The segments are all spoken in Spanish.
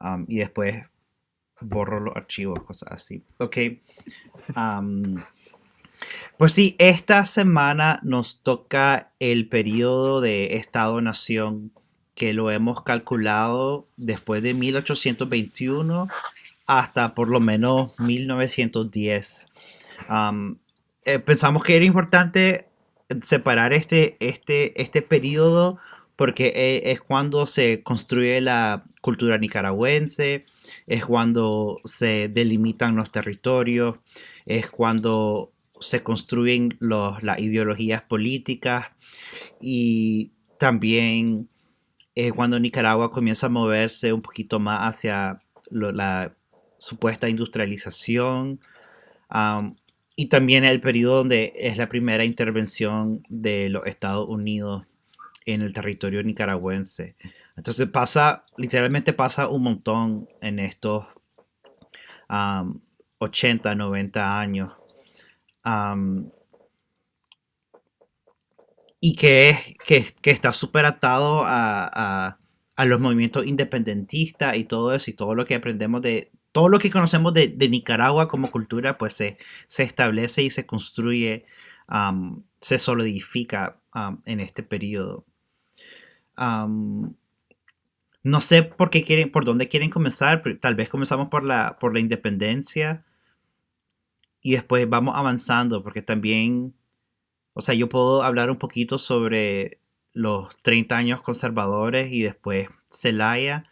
um, y después borro los archivos, cosas así. Ok. Um, pues sí, esta semana nos toca el periodo de Estado-Nación que lo hemos calculado después de 1821 hasta por lo menos 1910. Eh, pensamos que era importante separar este, este, este periodo porque eh, es cuando se construye la cultura nicaragüense, es cuando se delimitan los territorios, es cuando se construyen las ideologías políticas y también es cuando Nicaragua comienza a moverse un poquito más hacia la supuesta industrialización y también el periodo donde es la primera intervención de los Estados Unidos en el territorio nicaragüense. Entonces pasa, literalmente pasa un montón en estos 80, 90 años y que, que, está súper atado a, los movimientos independentistas y todo eso y todo lo que aprendemos de, todo lo que conocemos de, Nicaragua como cultura, pues se, establece y se construye, se solidifica en este periodo. No sé por qué quieren, por dónde quieren comenzar, tal vez comenzamos por la, por la independencia y después vamos avanzando, porque también, o sea, yo puedo hablar un poquito sobre los 30 años conservadores y después Celaya,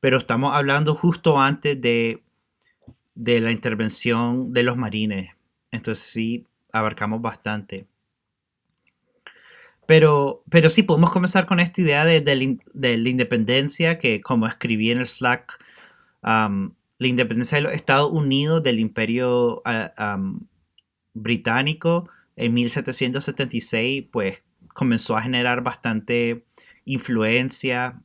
pero estamos hablando justo antes de, de la intervención de los marines. Entonces sí, abarcamos bastante. Pero, pero sí, podemos comenzar con esta idea de, la independencia, que como escribí en el Slack, la independencia de los Estados Unidos del Imperio ah, británico en 1776, pues comenzó a generar bastante influencia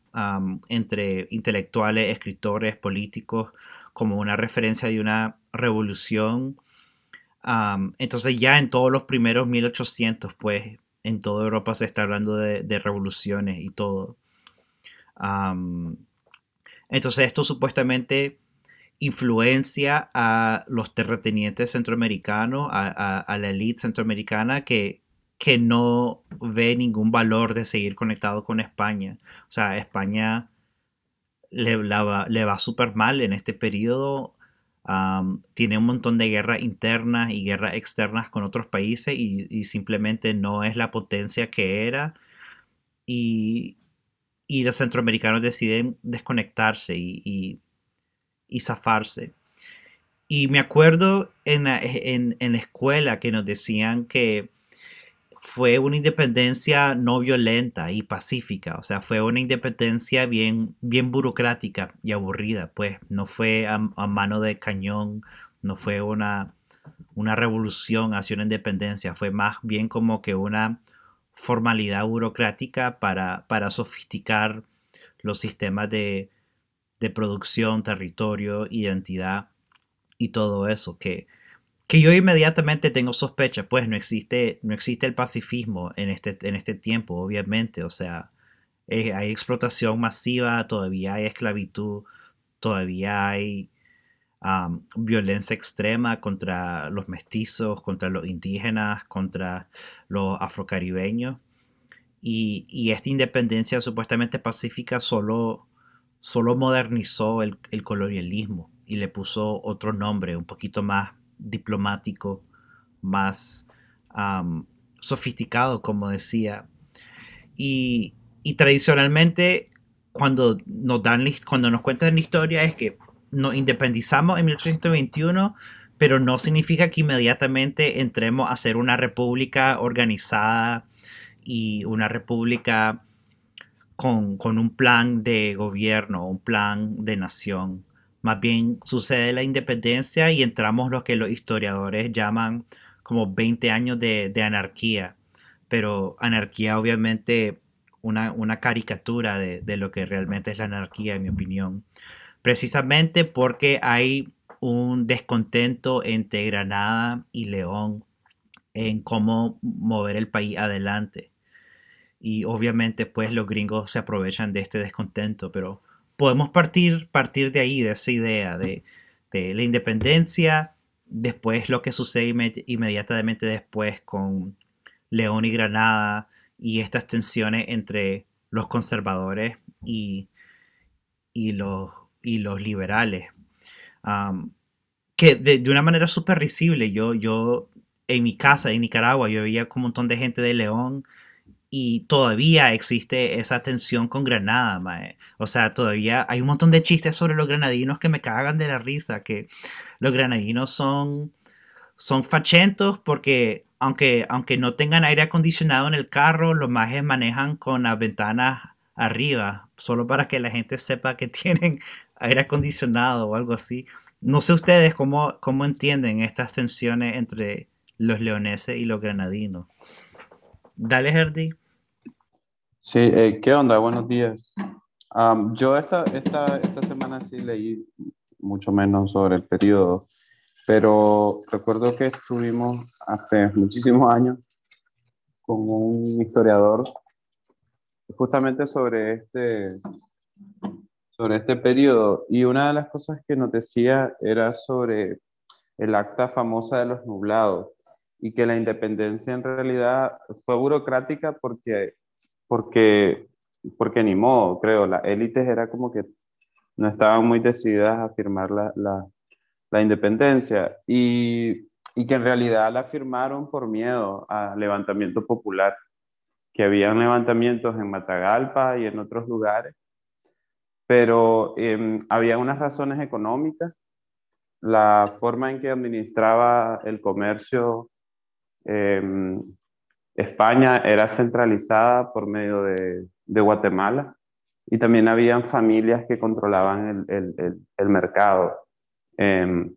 entre intelectuales, escritores, políticos, como una referencia de una revolución. entonces ya en todos los primeros 1800, pues en toda Europa se está hablando de, revoluciones y todo. entonces esto supuestamente influencia a los terratenientes centroamericanos, a, la élite centroamericana que, que no ve ningún valor de seguir conectado con España. O sea, España le, le va súper mal en este periodo. Tiene un montón de guerras internas y guerras externas con otros países y, simplemente no es la potencia que era. Y, y los centroamericanos deciden desconectarse y y zafarse. Y me acuerdo en la, en, la escuela que nos decían que fue una independencia no violenta y pacífica, o sea, fue una independencia bien, bien burocrática y aburrida, pues no fue a, mano de cañón, no fue una, una revolución hacia una independencia, fue más bien como que una formalidad burocrática para, para sofisticar los sistemas de, de producción, territorio, identidad y todo eso, que, que yo inmediatamente tengo sospecha, pues no existe, no existe el pacifismo en este, en este tiempo, obviamente, o sea, hay explotación masiva, todavía hay esclavitud, todavía hay violencia extrema contra los mestizos, contra los indígenas, contra los afrocaribeños. Y, y esta independencia supuestamente pacífica solo solo modernizó el, colonialismo y le puso otro nombre, un poquito más diplomático, más sofisticado, como decía. Y, tradicionalmente, cuando nos, dan, cuando nos cuentan la historia, es que nos independizamos en 1821, pero no significa que inmediatamente entremos a ser una república organizada y una república con, un plan de gobierno, un plan de nación. Más bien sucede la independencia y entramos lo que los historiadores llaman como 20 años de, anarquía. Pero anarquía obviamente una, una caricatura de, de, lo que realmente es la anarquía, en mi opinión. Precisamente porque hay un descontento entre Granada y León en cómo mover el país adelante y obviamente pues los gringos se aprovechan de este descontento, pero podemos partir, partir de ahí, de esa idea de, la independencia, después lo que sucede inmediatamente después con León y Granada y estas tensiones entre los conservadores y, y, los, y los liberales. que de, una manera súper risible, yo, yo en mi casa en Nicaragua, yo veía como un montón de gente de León y todavía existe esa tensión con Granada, mae. O sea, todavía hay un montón de chistes sobre los granadinos que me cagan de la risa, que los granadinos son, son fachentos porque aunque, aunque no tengan aire acondicionado en el carro, los majes manejan con las ventanas arriba, solo para que la gente sepa que tienen aire acondicionado o algo así. No sé ustedes cómo, cómo entienden estas tensiones entre los leoneses y los granadinos. Dale, Herdy. Sí, eh, ¿qué onda? Buenos días. yo esta, esta, esta semana sí leí mucho menos sobre el periodo, pero recuerdo que estuvimos hace muchísimos años con un historiador justamente sobre este, sobre este periodo y una de las cosas que nos decía era sobre el acta famosa de los nublados y que la independencia en realidad fue burocrática porque, porque, porque ni modo, creo, las élites era como que no estaban muy decididas a firmar la, la, la independencia y, y, que en realidad la firmaron por miedo al levantamiento popular, que habían levantamientos en Matagalpa y en otros lugares, pero em, había unas razones económicas, la forma en que administraba el comercio Em, España era centralizada por medio de, Guatemala y también habían familias que controlaban el, mercado. Em,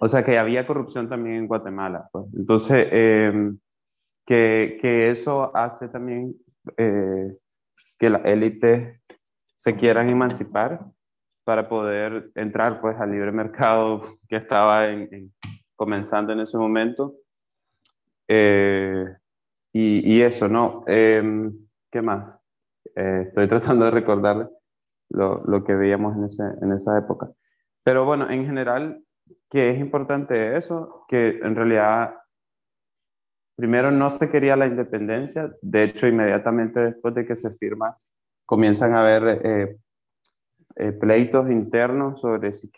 o sea que había corrupción también en Guatemala. Pues. Entonces, em, que, que, eso hace también eh, que las élites se quieran emancipar para poder entrar pues al libre mercado que estaba comenzando en ese momento eh, y, eso, ¿no? Em, ¿Qué más? Eh, estoy tratando de recordar lo, lo, que veíamos en, ese, en esa época. Pero bueno, en general, que es importante eso, que en realidad primero no se quería la independencia, de hecho inmediatamente después de que se firma comienzan a haber eh, pleitos internos sobre si,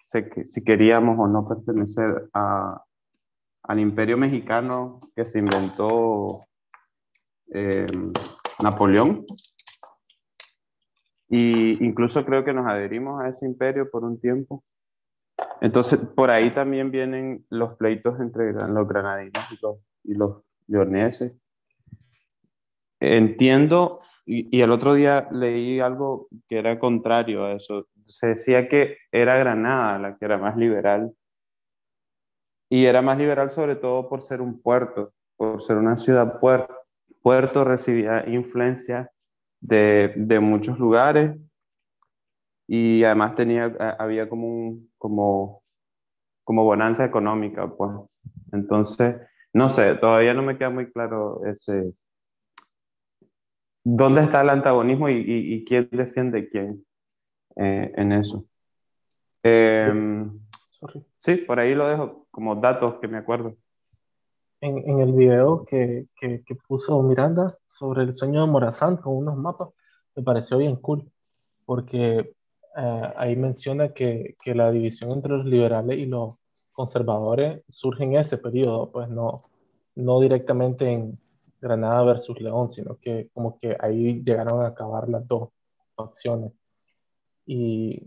si, queríamos o no pertenecer a, al imperio mexicano que se inventó eh, Napoleón. Y incluso creo que nos adherimos a ese imperio por un tiempo. Entonces, por ahí también vienen los pleitos entre los granadinos y los, leoneses. Entiendo, y, y, el otro día leí algo que era contrario a eso. Se decía que era Granada la que era más liberal y era más liberal sobre todo por ser un puerto, por ser una ciudad puerto. Puerto recibía influencia de, de muchos lugares y además tenía, había como, un, como, como bonanza económica, pues. Entonces, no sé, todavía no me queda muy claro ese, dónde está el antagonismo y, y, quién defiende quién eh, en eso. Eh, Sí, por ahí lo dejo como datos que me acuerdo. En, en el video que, que, que, puso Miranda sobre el sueño de Morazán con unos mapas, me pareció bien cool, porque eh, ahí menciona que, que, la división entre los liberales y los conservadores surge en ese periodo, pues no, no directamente en Granada versus León, sino que como que ahí llegaron a acabar las dos opciones. Y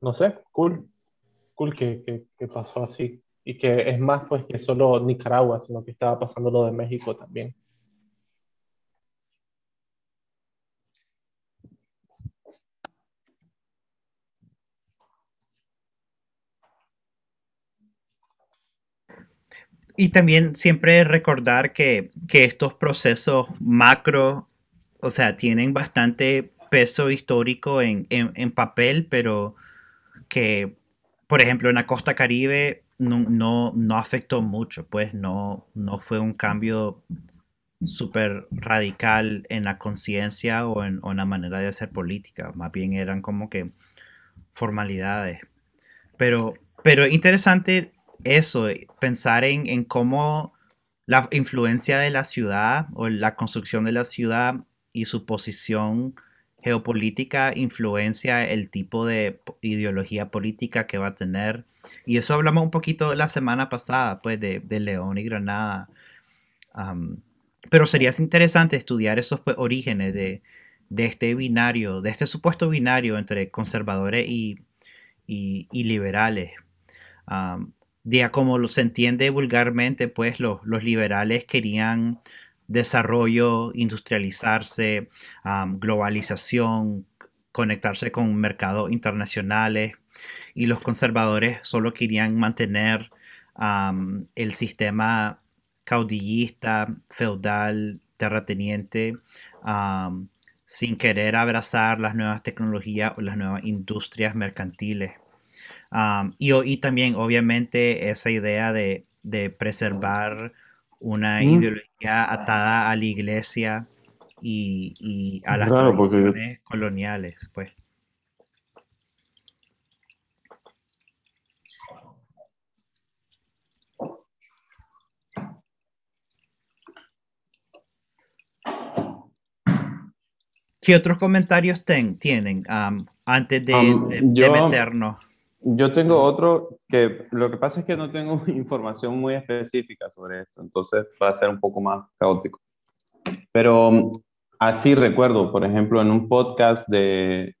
no sé, cool que, pasó así. Y que es más pues que solo Nicaragua, sino que estaba pasando lo de México también. Y también siempre recordar que, estos procesos macro, o sea, tienen bastante peso histórico en, en papel, pero que por ejemplo, en la costa caribe no, no, afectó mucho, pues no, no fue un cambio súper radical en la conciencia o en, la manera de hacer política. Más bien eran como que formalidades. Pero, pero interesante eso, pensar en, en cómo la influencia de la ciudad o la construcción de la ciudad y su posición geopolítica influencia el tipo de ideología política que va a tener. Y eso hablamos un poquito la semana pasada, pues, de, León y Granada. pero sería interesante estudiar esos pues, orígenes de, este binario, de este supuesto binario entre conservadores y, liberales. de como se entiende vulgarmente, pues los, los liberales querían desarrollo, industrializarse, globalización, conectarse con mercados internacionales y los conservadores solo querían mantener el sistema caudillista, feudal, terrateniente, sin querer abrazar las nuevas tecnologías o las nuevas industrias mercantiles. y, también, obviamente, esa idea de, de preservar una ideología atada a la iglesia y, a las tradiciones coloniales, pues. ¿Qué otros comentarios tienen antes de, de meternos? Yo tengo otro que lo que pasa es que no tengo información muy específica sobre esto, entonces va a ser un poco más caótico. Pero um, así recuerdo, por ejemplo, en un podcast de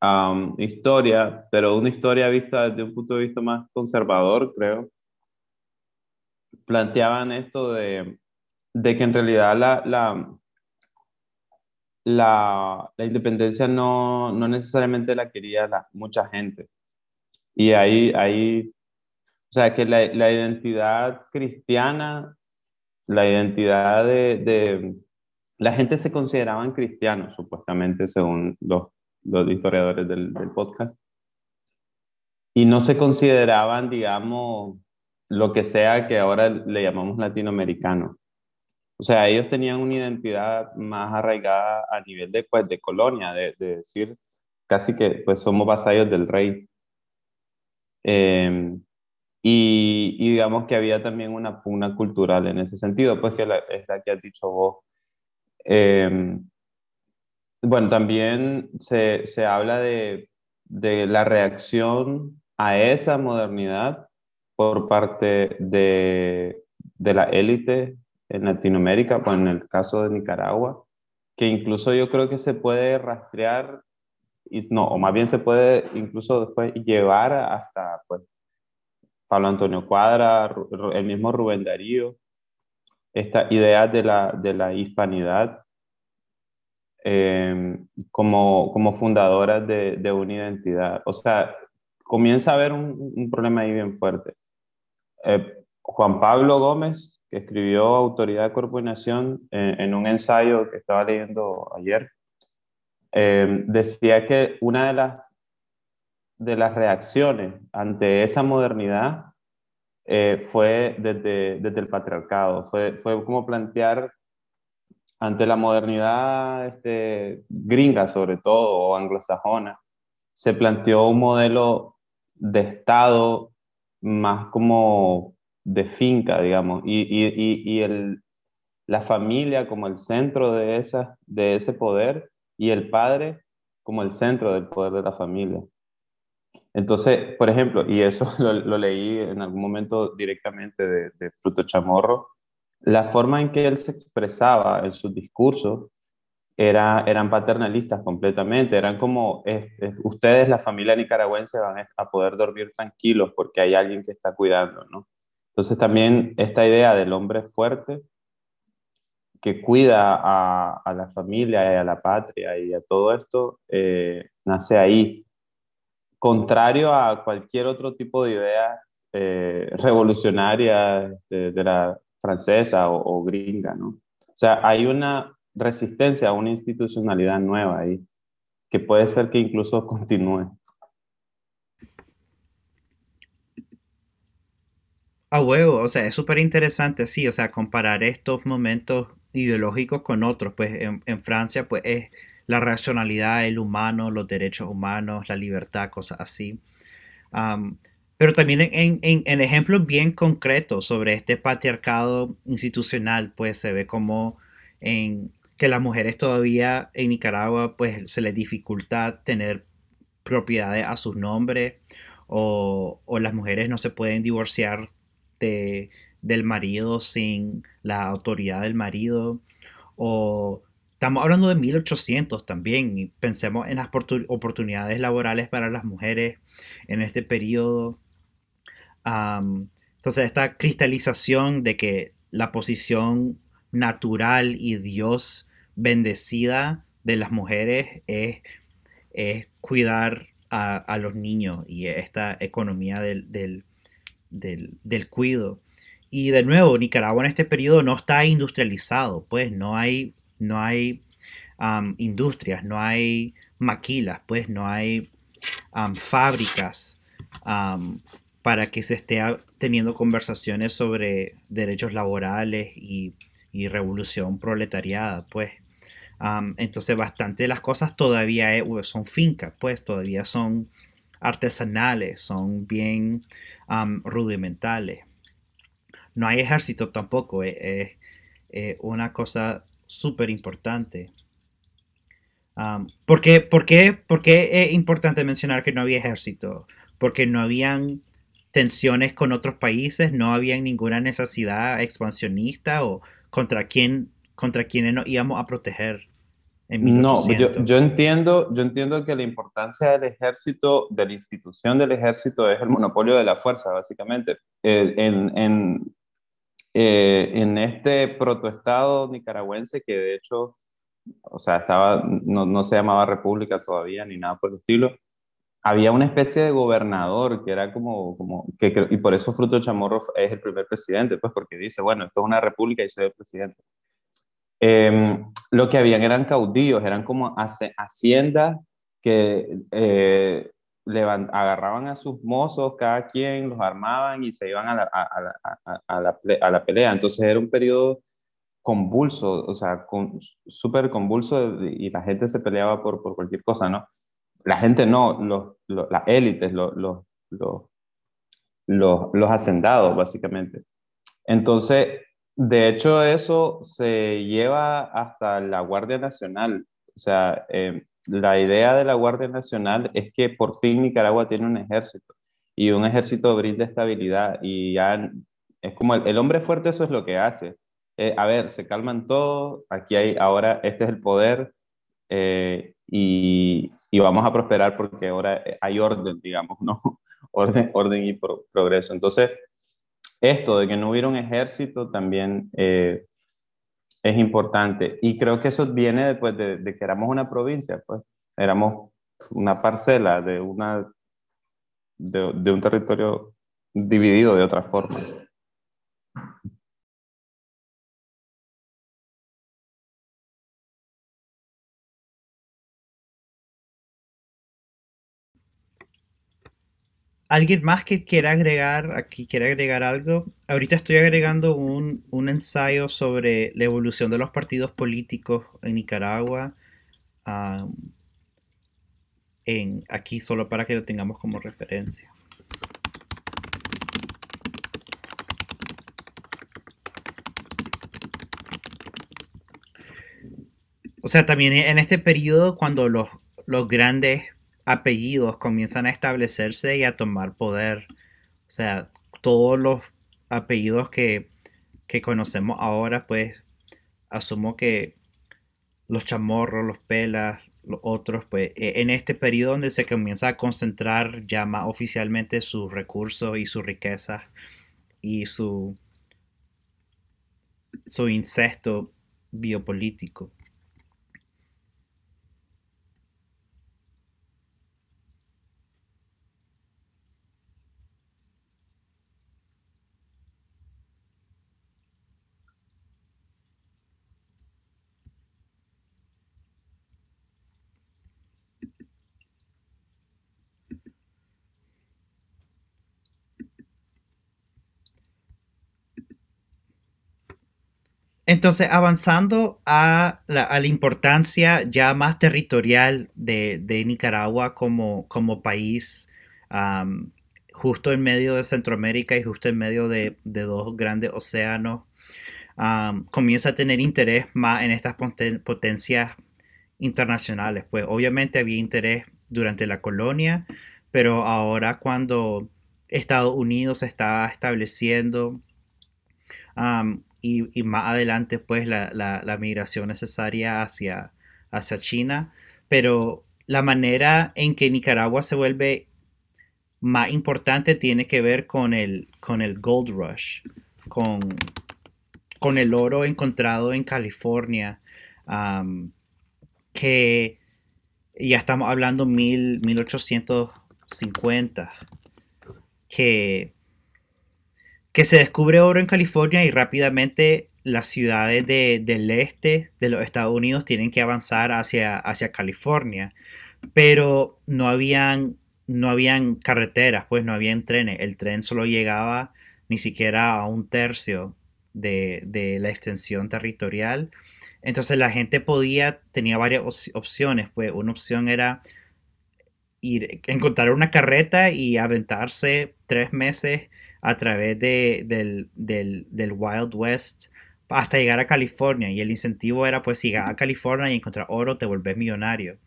um, historia, pero una historia vista desde un punto de vista más conservador, creo, planteaban esto de, de que en realidad la, la, la, la independencia no, no, necesariamente la quería la, mucha gente y ahí, ahí o sea, que la, la identidad cristiana, la identidad de, de, La gente se consideraban cristianos, supuestamente, según los, los historiadores del, del podcast. Y no se consideraban, digamos, lo que sea que ahora le llamamos latinoamericano. O sea, ellos tenían una identidad más arraigada a nivel de, pues, de colonia, de, de decir casi que pues somos vasallos del rey. Em, y, digamos que había también una pugna cultural en ese sentido, pues que es la que has dicho vos. Em, bueno, también se, se habla de, de, la reacción a esa modernidad por parte de, de la élite en Latinoamérica, pues en el caso de Nicaragua, que incluso yo creo que se puede rastrear no, o más bien se puede incluso después llevar hasta pues, Pablo Antonio Cuadra, el mismo Rubén Darío, esta idea de la, de la hispanidad em, como, como fundadoras de, de, una identidad. O sea, comienza a haber un, un problema ahí bien fuerte. Eh, Juan Pablo Gómez, que escribió Autoridad de Cuerpo y en, un ensayo que estaba leyendo ayer, Em, decía que una de las, de las reacciones ante esa modernidad eh, fue desde, desde, el patriarcado, fue, fue como plantear ante la modernidad este, gringa sobre todo, o anglosajona, se planteó un modelo de Estado más como de finca, digamos, y, y, y el, la familia como el centro de, esa, de ese poder y el padre como el centro del poder de la familia. Entonces, por ejemplo, y eso lo, leí en algún momento directamente de, Fruto Chamorro, la forma en que él se expresaba en sus discursos era, eran paternalistas completamente, eran como, ustedes, la familia nicaragüense, van a poder dormir tranquilos porque hay alguien que está cuidando, ¿no? Entonces también esta idea del hombre fuerte que cuida a, la familia y a la patria y a todo esto, eh, nace ahí. Contrario a cualquier otro tipo de idea eh, revolucionaria de, la francesa o, gringa, ¿no? O sea, hay una resistencia a una institucionalidad nueva ahí, que puede ser que incluso continúe. A huevo, o sea, es súper interesante, sí, o sea, comparar estos momentos ideológicos con otros. Pues en, Francia, pues es la racionalidad, el humano, los derechos humanos, la libertad, cosas así. pero también en, en, ejemplos bien concretos sobre este patriarcado institucional, pues se ve como en que las mujeres todavía en Nicaragua pues se les dificulta tener propiedades a sus nombres o, o las mujeres no se pueden divorciar de, del marido sin la autoridad del marido o estamos hablando de 1800 también pensemos en las oportunidades laborales para las mujeres en este periodo. entonces esta cristalización de que la posición natural y Dios bendecida de las mujeres es, cuidar a, los niños y esta economía del, del, cuido. Y de nuevo, Nicaragua en este periodo no está industrializado, pues no hay, no hay industrias, no hay maquilas, pues no hay fábricas para que se esté teniendo conversaciones sobre derechos laborales y, y revolución proletariada, pues. entonces, bastante de las cosas todavía son fincas, pues todavía son artesanales, son bien rudimentales. No hay ejército tampoco, es, una cosa súper importante. ¿por, qué, por, qué, es importante mencionar que no había ejército? Porque no habían tensiones con otros países, no había ninguna necesidad expansionista o contra quién contra quienes nos íbamos a proteger. No, yo, yo, entiendo, yo entiendo que la importancia del ejército, de la institución del ejército, es el monopolio de la fuerza, básicamente. Eh, en, en, eh, en, este protoestado nicaragüense, que de hecho, o sea, estaba, no, no, se llamaba república todavía ni nada por el estilo, había una especie de gobernador que era como, como que, y por eso Fruto Chamorro es el primer presidente, pues porque dice, bueno, esto es una república y soy el presidente. Em, lo que habían eran caudillos, eran como haciendas que eh, agarraban a sus mozos, cada quien los armaban y se iban a la, a, a, la, a la, pelea. Entonces era un periodo convulso, o sea, con, súper convulso y la gente se peleaba por, por cualquier cosa, ¿no? La gente no, los, las élites, los, los, los, los hacendados, básicamente. Entonces, de hecho, eso se lleva hasta la Guardia Nacional. O sea, eh, la idea de la Guardia Nacional es que por fin Nicaragua tiene un ejército y un ejército brinda estabilidad y ya es como el, hombre fuerte eso es lo que hace. Eh, a ver, se calman todos, aquí hay ahora, este es el poder eh, y, y, vamos a prosperar porque ahora hay orden, digamos, ¿no? orden, orden y progreso. Entonces, esto de que no hubiera un ejército también eh, es importante. Y creo que eso viene después de, que éramos una provincia, pues éramos una parcela de, una, de, de un territorio dividido de otra forma. ¿Alguien más que quiera agregar aquí, quiere agregar algo? Ahorita estoy agregando un, ensayo sobre la evolución de los partidos políticos en Nicaragua. en, aquí solo para que lo tengamos como referencia. O sea, también en este periodo cuando los, los grandes apellidos comienzan a establecerse y a tomar poder. O sea, todos los apellidos que, conocemos ahora, pues asumo que los chamorros, los pelas, los otros, pues e, en este periodo donde se comienza a concentrar ya más oficialmente sus recursos y sus riquezas y su, su incesto biopolítico. Entonces, avanzando a la, importancia ya más territorial de, Nicaragua como, país, justo en medio de Centroamérica y justo en medio de, dos grandes océanos, comienza a tener interés más en estas potencias internacionales. Pues obviamente había interés durante la colonia, pero ahora cuando Estados Unidos se está estableciendo y, más adelante pues la, migración necesaria hacia, hacia China, pero la manera en que Nicaragua se vuelve más importante tiene que ver con el, con el Gold Rush, con, con el oro encontrado en California, que ya estamos hablando mil, 1850, que, que se descubre oro en California y rápidamente las ciudades del este de los Estados Unidos tienen que avanzar hacia, hacia California, pero no habían, no habían carreteras, pues no habían trenes, el tren solo llegaba ni siquiera a un tercio de, de la extensión territorial entonces la gente podía, tenía varias opciones. Pues una opción era ir, encontrar una carreta y aventarse tres meses a través de, del, del, Wild West hasta llegar a California. Y el incentivo era, pues, llegar a California y encontrar oro, te vuelves millonario.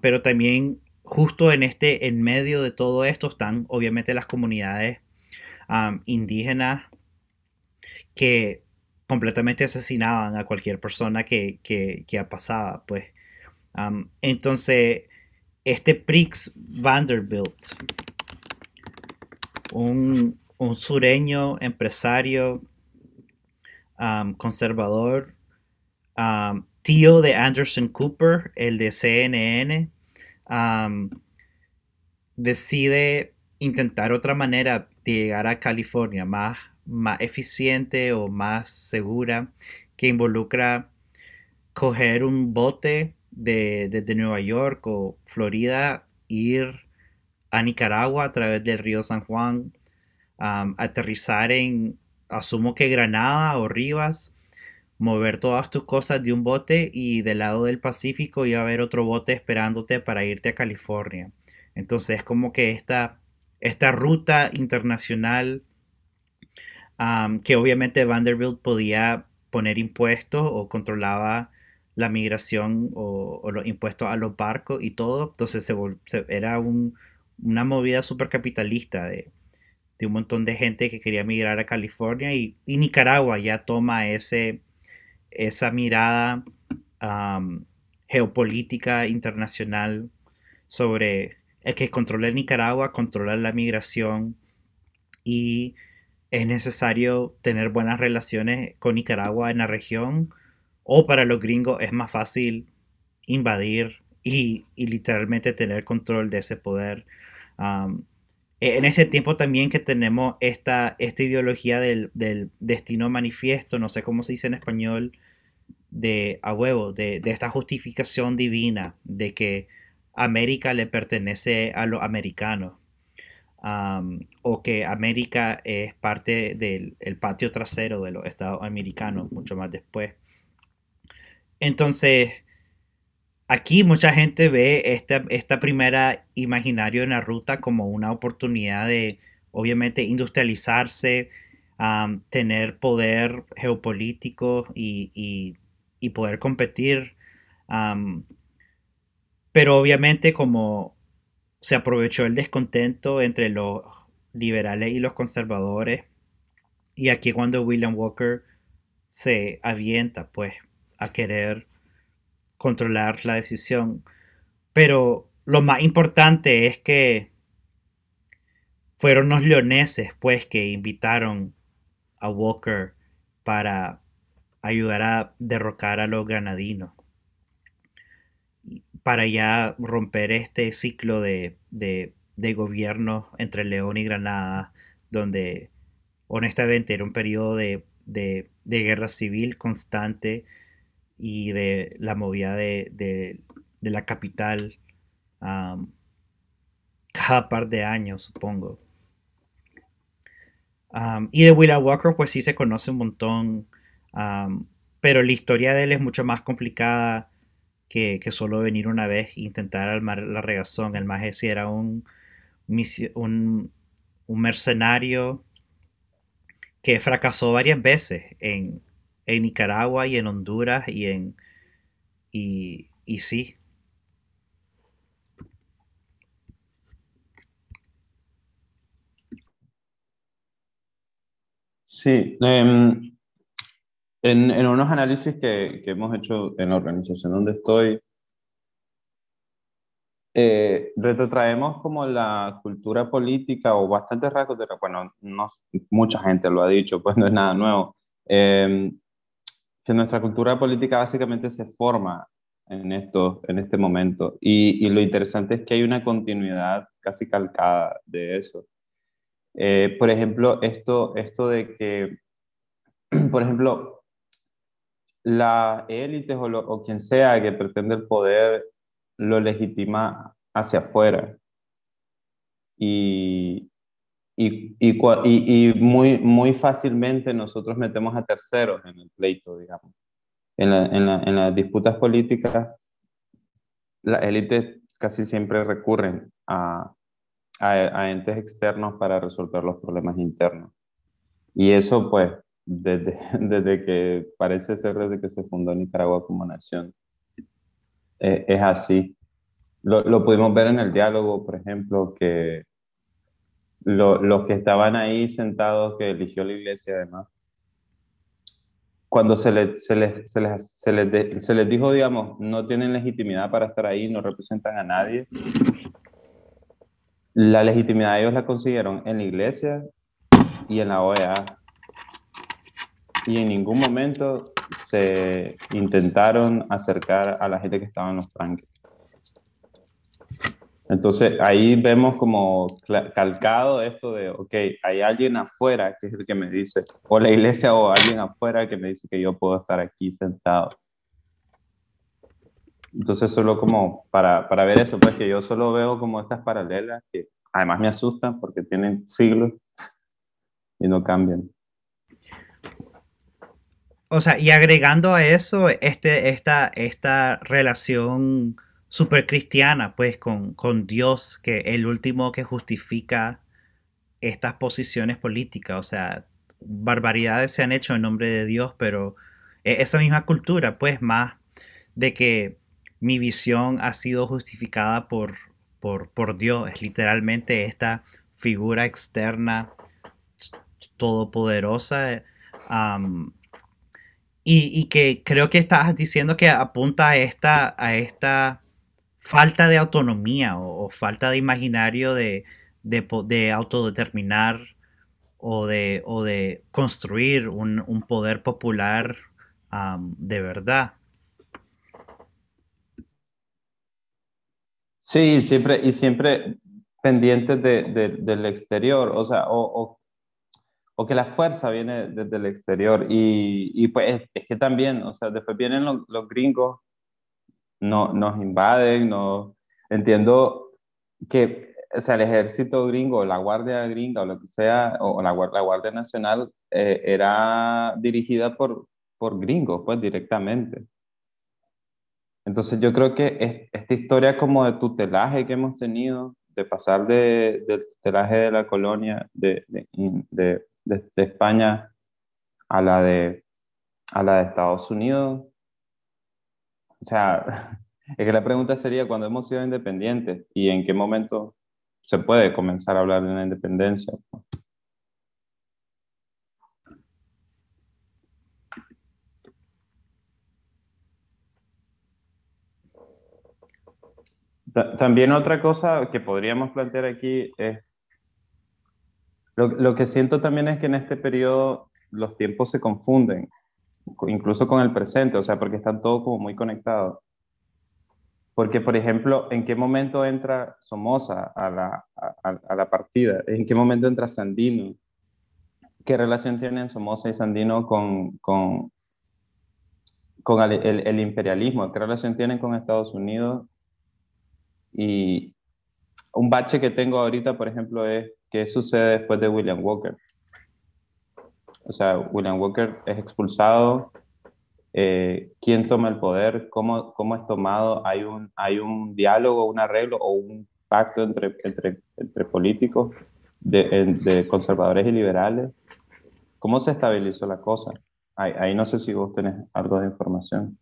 pero también, justo en este, en medio de todo esto, están obviamente las comunidades indígenas que completamente asesinaban a cualquier persona que, que, pasado, pues. entonces, este Prix Vanderbilt, un, sureño empresario conservador, tío de Anderson Cooper, el de CNN, decide intentar otra manera de llegar a California, más más eficiente o más segura que involucra coger un bote desde de, Nueva York o Florida, ir a Nicaragua a través del río San Juan, aterrizar en, asumo que Granada o Rivas, mover todas tus cosas de un bote y del lado del Pacífico iba a haber otro bote esperándote para irte a California. Entonces es como que esta, esta ruta internacional que obviamente Vanderbilt podía poner impuestos o controlaba la migración o, los impuestos a los barcos y todo. Entonces se, era una movida súper capitalista de, un montón de gente que quería migrar a California y, Nicaragua ya toma ese, esa mirada geopolítica internacional sobre el que controla Nicaragua, controla la migración y es necesario tener buenas relaciones con Nicaragua en la región o para los gringos es más fácil invadir y, literalmente tener control de ese poder. E, en este tiempo también que tenemos esta, esta ideología del, destino manifiesto, no sé cómo se dice en español, de a huevo, de, esta justificación divina, de que América le pertenece a los americanos o que América es parte del patio trasero de los Estados americanos, mucho más después. Entonces, aquí mucha gente ve esta, esta primera imaginario en la ruta como una oportunidad de, obviamente, industrializarse, tener poder geopolítico y, poder competir. pero obviamente como se aprovechó el descontento entre los liberales y los conservadores. Y aquí cuando William Walker se avienta pues a querer controlar la decisión. Pero lo más importante es que fueron los leoneses pues que invitaron a Walker para ayudar a derrocar a los granadinos para ya romper este ciclo de, gobierno entre León y Granada, donde honestamente era un periodo de, guerra civil constante y de la movida de, la capital cada par de años, supongo. y de Willa Walker, pues sí se conoce un montón. pero la historia de él es mucho más complicada que, solo venir una vez e intentar armar la regazón. El más si era un, un, un, mercenario que fracasó varias veces en, en Nicaragua y en Honduras y en y, y sí, Sí, em, en, en, unos análisis que, que, hemos hecho en la organización donde estoy, eh, retrotraemos como la cultura política o bastantes rasgos de, bueno, no, mucha gente lo ha dicho, pues no es nada nuevo, eh, que nuestra cultura política básicamente se forma en, esto, en este momento y, lo interesante es que hay una continuidad casi calcada de eso. Eh, por ejemplo, esto, esto de que, por ejemplo, la élite o, o, quien sea que pretende el poder lo legitima hacia afuera. Y, y, y, y, muy, muy fácilmente nosotros metemos a terceros en el pleito, digamos. En, la, en, la, en las disputas políticas, las élites casi siempre recurren a, a, entes externos para resolver los problemas internos. Y eso, pues, desde, desde que parece ser desde que se fundó Nicaragua como nación, eh, es así. Lo, lo, pudimos ver en el diálogo, por ejemplo, que los que estaban ahí sentados, que eligió la iglesia además, cuando se les, se, les, se, les, se, les se les dijo, digamos, no tienen legitimidad para estar ahí, no representan a nadie, la legitimidad ellos la consiguieron en la iglesia y en la OEA. Y en ningún momento se intentaron acercar a la gente que estaba en los tranques. Entonces ahí vemos como calcado esto de, ok, hay alguien afuera que es el que me dice, o la iglesia o alguien afuera que me dice que yo puedo estar aquí sentado. Entonces, solo como para, para, ver eso, pues que yo solo veo como estas paralelas que además me asustan porque tienen siglos y no cambian. O sea, y agregando a eso, este, esta, esta relación super cristiana, pues, con, con Dios, que el último que justifica estas posiciones políticas, o sea, barbaridades se han hecho en nombre de Dios, pero e, esa misma cultura, pues, más de que mi visión ha sido justificada por, por, por Dios, es literalmente esta figura externa todopoderosa. y, que creo que estás diciendo que apunta a esta, a esta falta de autonomía o, falta de imaginario de, de, autodeterminar o de, o de construir un, un poder popular de verdad. Sí, siempre, y siempre pendientes de, del exterior, o sea, o, o, que la fuerza viene desde el exterior. Y, y pues es, que también, o sea, después vienen los gringos, no, nos invaden, no, entiendo que o sea, el ejército gringo, la guardia gringa o lo que sea, o la, la guardia nacional, eh, era dirigida por, por gringos, pues directamente. Entonces yo creo que esta historia como de tutelaje que hemos tenido, de pasar de, del tutelaje de la colonia de, de, de, España a la de, a la de Estados Unidos, o sea, es que la pregunta sería cuando hemos sido independientes y en qué momento se puede comenzar a hablar de la independencia. También otra cosa que podríamos plantear aquí es, lo, lo, que siento también es que en este periodo los tiempos se confunden, incluso con el presente, o sea, porque están todos como muy conectados. Porque, por ejemplo, ¿en qué momento entra Somoza a la, a, la partida? ¿En qué momento entra Sandino? ¿Qué relación tienen Somoza y Sandino con, con, con el, el, imperialismo? ¿Qué relación tienen con Estados Unidos y un bache que tengo ahorita, por ejemplo, es qué sucede después de William Walker. O sea, William Walker es expulsado. Eh, ¿Quién toma el poder? ¿Cómo, ¿Cómo es tomado? ¿Hay un, ¿Hay un diálogo, un arreglo o un pacto entre, entre, entre políticos de, conservadores y liberales? ¿Cómo se estabilizó la cosa? Ahí, ahí, no sé si vos tenés algo de información.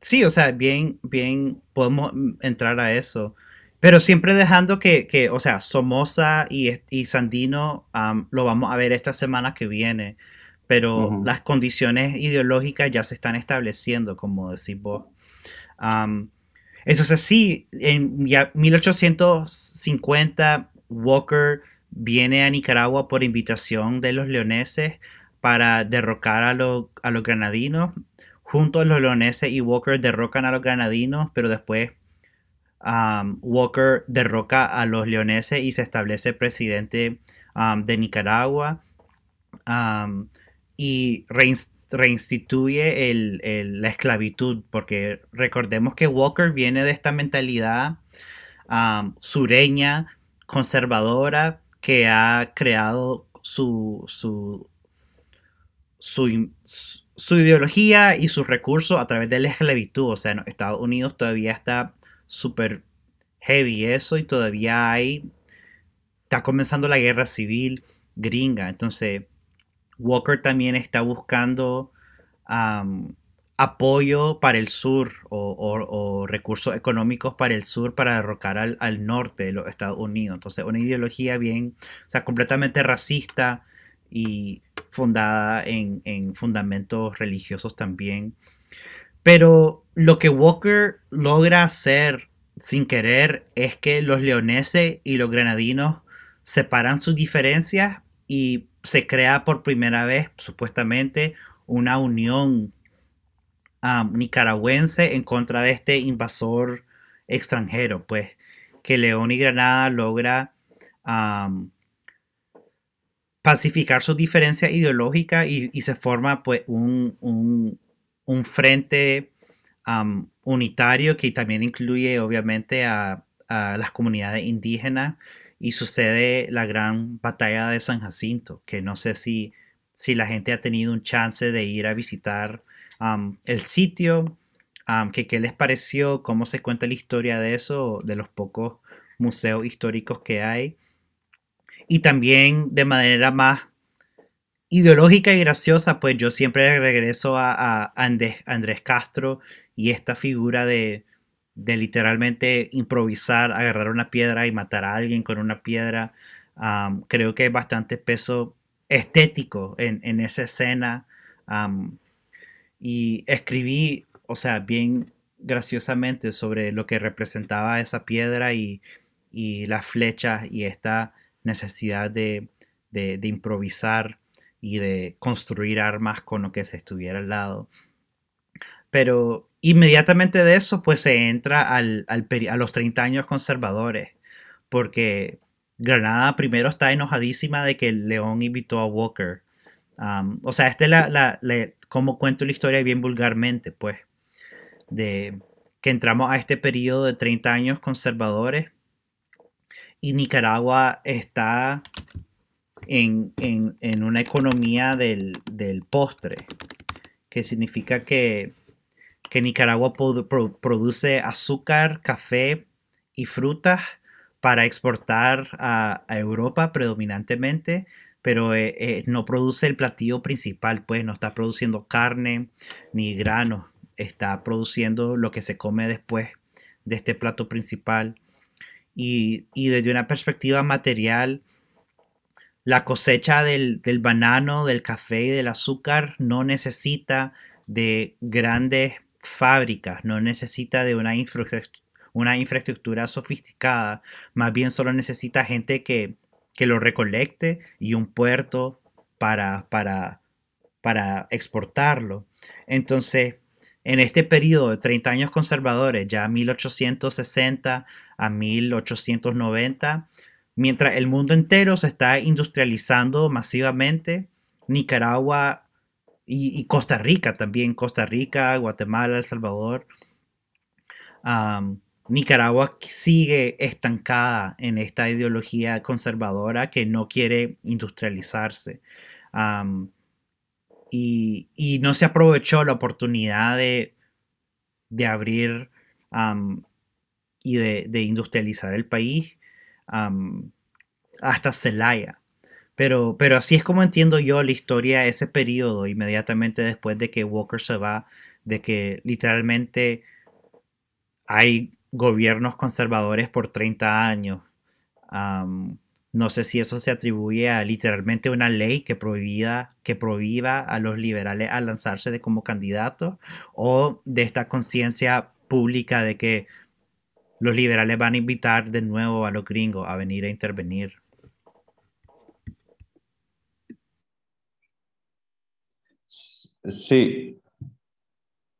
Sí, o sea, bien, bien, podemos entrar a eso. Pero siempre dejando que, que o sea, Somoza y, y Sandino lo vamos a ver esta semana que viene. Pero las condiciones ideológicas ya se están estableciendo, como decís vos. entonces sí, en ya 1850 Walker viene a Nicaragua por invitación de los leoneses para derrocar a, a los granadinos. Juntos los leoneses y Walker derrocan a los granadinos, pero después um, Walker derroca a los leoneses y se establece presidente um, de Nicaragua um, y reinstituye la esclavitud, porque recordemos que Walker viene de esta mentalidad sureña, conservadora, que ha creado su, su, su, ideología y sus recursos a través de la esclavitud. O sea, Estados Unidos todavía está súper heavy eso y todavía hay, está comenzando la guerra civil gringa. Entonces, Walker también está buscando apoyo para el sur o, recursos económicos para el sur para derrocar al, norte de los Estados Unidos. Entonces, una ideología bien, o sea, completamente racista y fundada en, en fundamentos religiosos también. Pero lo que Walker logra hacer sin querer es que los leoneses y los granadinos separan sus diferencias y se crea por primera vez, supuestamente, una unión nicaragüense en contra de este invasor extranjero, pues que León y Granada logra pacificar sus diferencias ideológicas y, se forma pues un, un, frente unitario que también incluye obviamente a, a, las comunidades indígenas y sucede la gran batalla de San Jacinto, que no sé si, si la gente ha tenido un chance de ir a visitar el sitio, que qué les pareció, cómo se cuenta la historia de eso, de los pocos museos históricos que hay. Y también de manera más ideológica y graciosa, pues yo siempre regreso a, Andrés, Castro y esta figura de, literalmente improvisar, agarrar una piedra y matar a alguien con una piedra. creo que hay bastante peso estético en, esa escena y escribí, o sea, bien graciosamente sobre lo que representaba esa piedra y, las flechas y esta necesidad de, improvisar y de construir armas con lo que se estuviera al lado. Pero inmediatamente de eso, pues se entra al, a los 30 años conservadores, porque Granada primero está enojadísima de que León invitó a Walker. o sea, esta es la, la, como cuento la historia bien vulgarmente, pues, de que entramos a este periodo de 30 años conservadores y Nicaragua está en, una economía del, postre, que significa que, Nicaragua produce azúcar, café y frutas para exportar a Europa predominantemente pero eh, eh, no produce el platillo principal, pues no está produciendo carne ni granos, está produciendo lo que se come después de este plato principal. Y, desde una perspectiva material, la cosecha del, banano, del café y del azúcar no necesita de grandes fábricas, no necesita de una, una infraestructura sofisticada, más bien solo necesita gente que que lo recolecte y un puerto para, para, para exportarlo. Entonces, en este periodo de 30 años conservadores, ya 1860 a 1890, mientras el mundo entero se está industrializando masivamente, Nicaragua y, Costa Rica también, Costa Rica, Guatemala, El Salvador, Nicaragua sigue estancada en esta ideología conservadora que no quiere industrializarse. y, no se aprovechó la oportunidad de, de abrir y de, industrializar el país hasta Celaya. Pero, pero así es como entiendo yo la historia ese periodo, inmediatamente después de que Walker se va, de que literalmente hay gobiernos conservadores por 30 años. no sé si eso se atribuye a literalmente una ley que prohibida, que prohíba a los liberales a lanzarse de como candidatos o de esta conciencia pública de que los liberales van a invitar de nuevo a los gringos a venir a intervenir. Sí.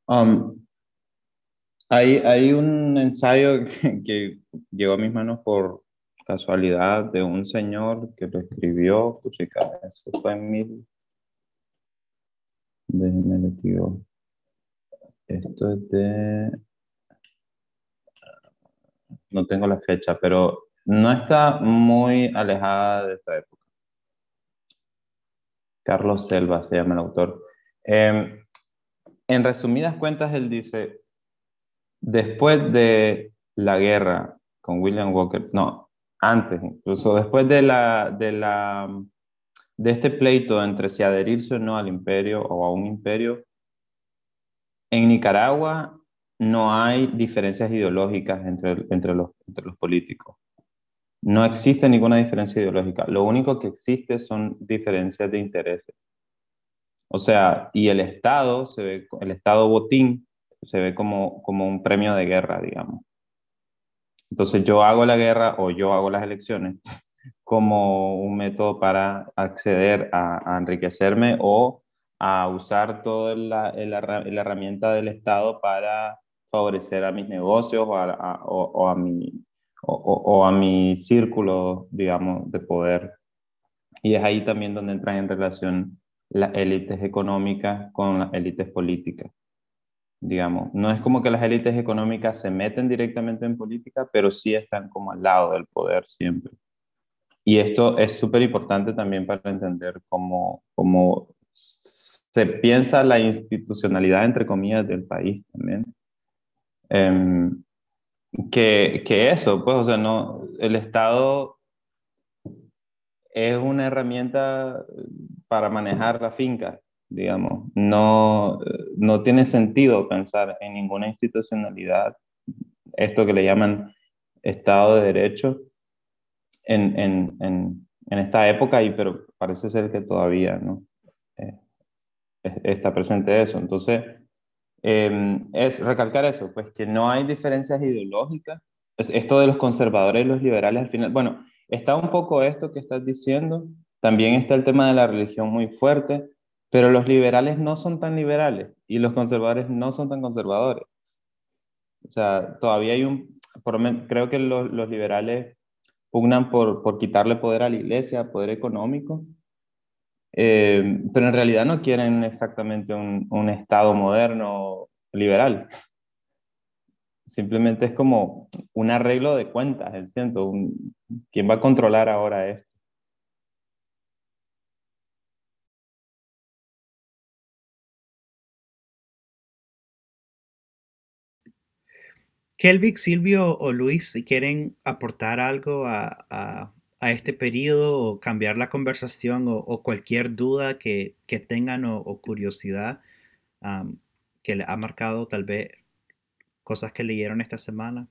Um, hay, un ensayo que, llegó a mis manos por casualidad de un señor que lo escribió, eso fue en mil... Déjenme digo. Esto es de... No tengo la fecha, pero no está muy alejada de esta época. Carlos Selva se llama el autor. Em, en resumidas cuentas, él dice, después de la guerra con William Walker, no, antes incluso, después de, este pleito entre si adherirse o no al imperio o a un imperio, en Nicaragua no hay diferencias ideológicas entre los políticos. No existe ninguna diferencia ideológica. Lo único que existe son diferencias de intereses. O sea, y el Estado, se ve, el Estado botín, se ve como, como un premio de guerra, digamos. Entonces yo hago la guerra o yo hago las elecciones como un método para acceder a, enriquecerme o a usar toda la, herramienta del Estado para favorecer a mis negocios o a, o, a mi, o, a mi círculo, digamos, de poder. Y es ahí también donde entran en relación las élites económicas con las élites políticas digamos. No es como que las élites económicas se meten directamente en política, pero sí están como al lado del poder siempre. Y esto es súper importante también para entender cómo, cómo se piensa la institucionalidad, entre comillas, del país también. Em, que, que, eso, pues, o sea, no, el Estado es una herramienta para manejar la finca, digamos. No, no tiene sentido pensar en ninguna institucionalidad, esto que le llaman Estado de Derecho, en, en, en, en esta época, y, pero parece ser que todavía ¿no? Eh, está presente eso. Entonces, em, es recalcar eso, pues que no hay diferencias ideológicas. esto de los conservadores y los liberales al final, bueno, está un poco esto que estás diciendo, también está el tema de la religión muy fuerte, pero los liberales no son tan liberales y los conservadores no son tan conservadores. O sea, todavía hay un, creo que los, los liberales pugnan por, por, quitarle poder a la iglesia, poder económico, eh, pero en realidad no quieren exactamente un, un Estado moderno liberal. Simplemente es como un arreglo de cuentas, siento, ¿quién va a controlar ahora esto? Kelvic, Silvio o Luis, si quieren aportar algo a, este periodo o cambiar la conversación o, cualquier duda que, tengan o, curiosidad que le ha marcado tal vez cosas que leyeron esta semana.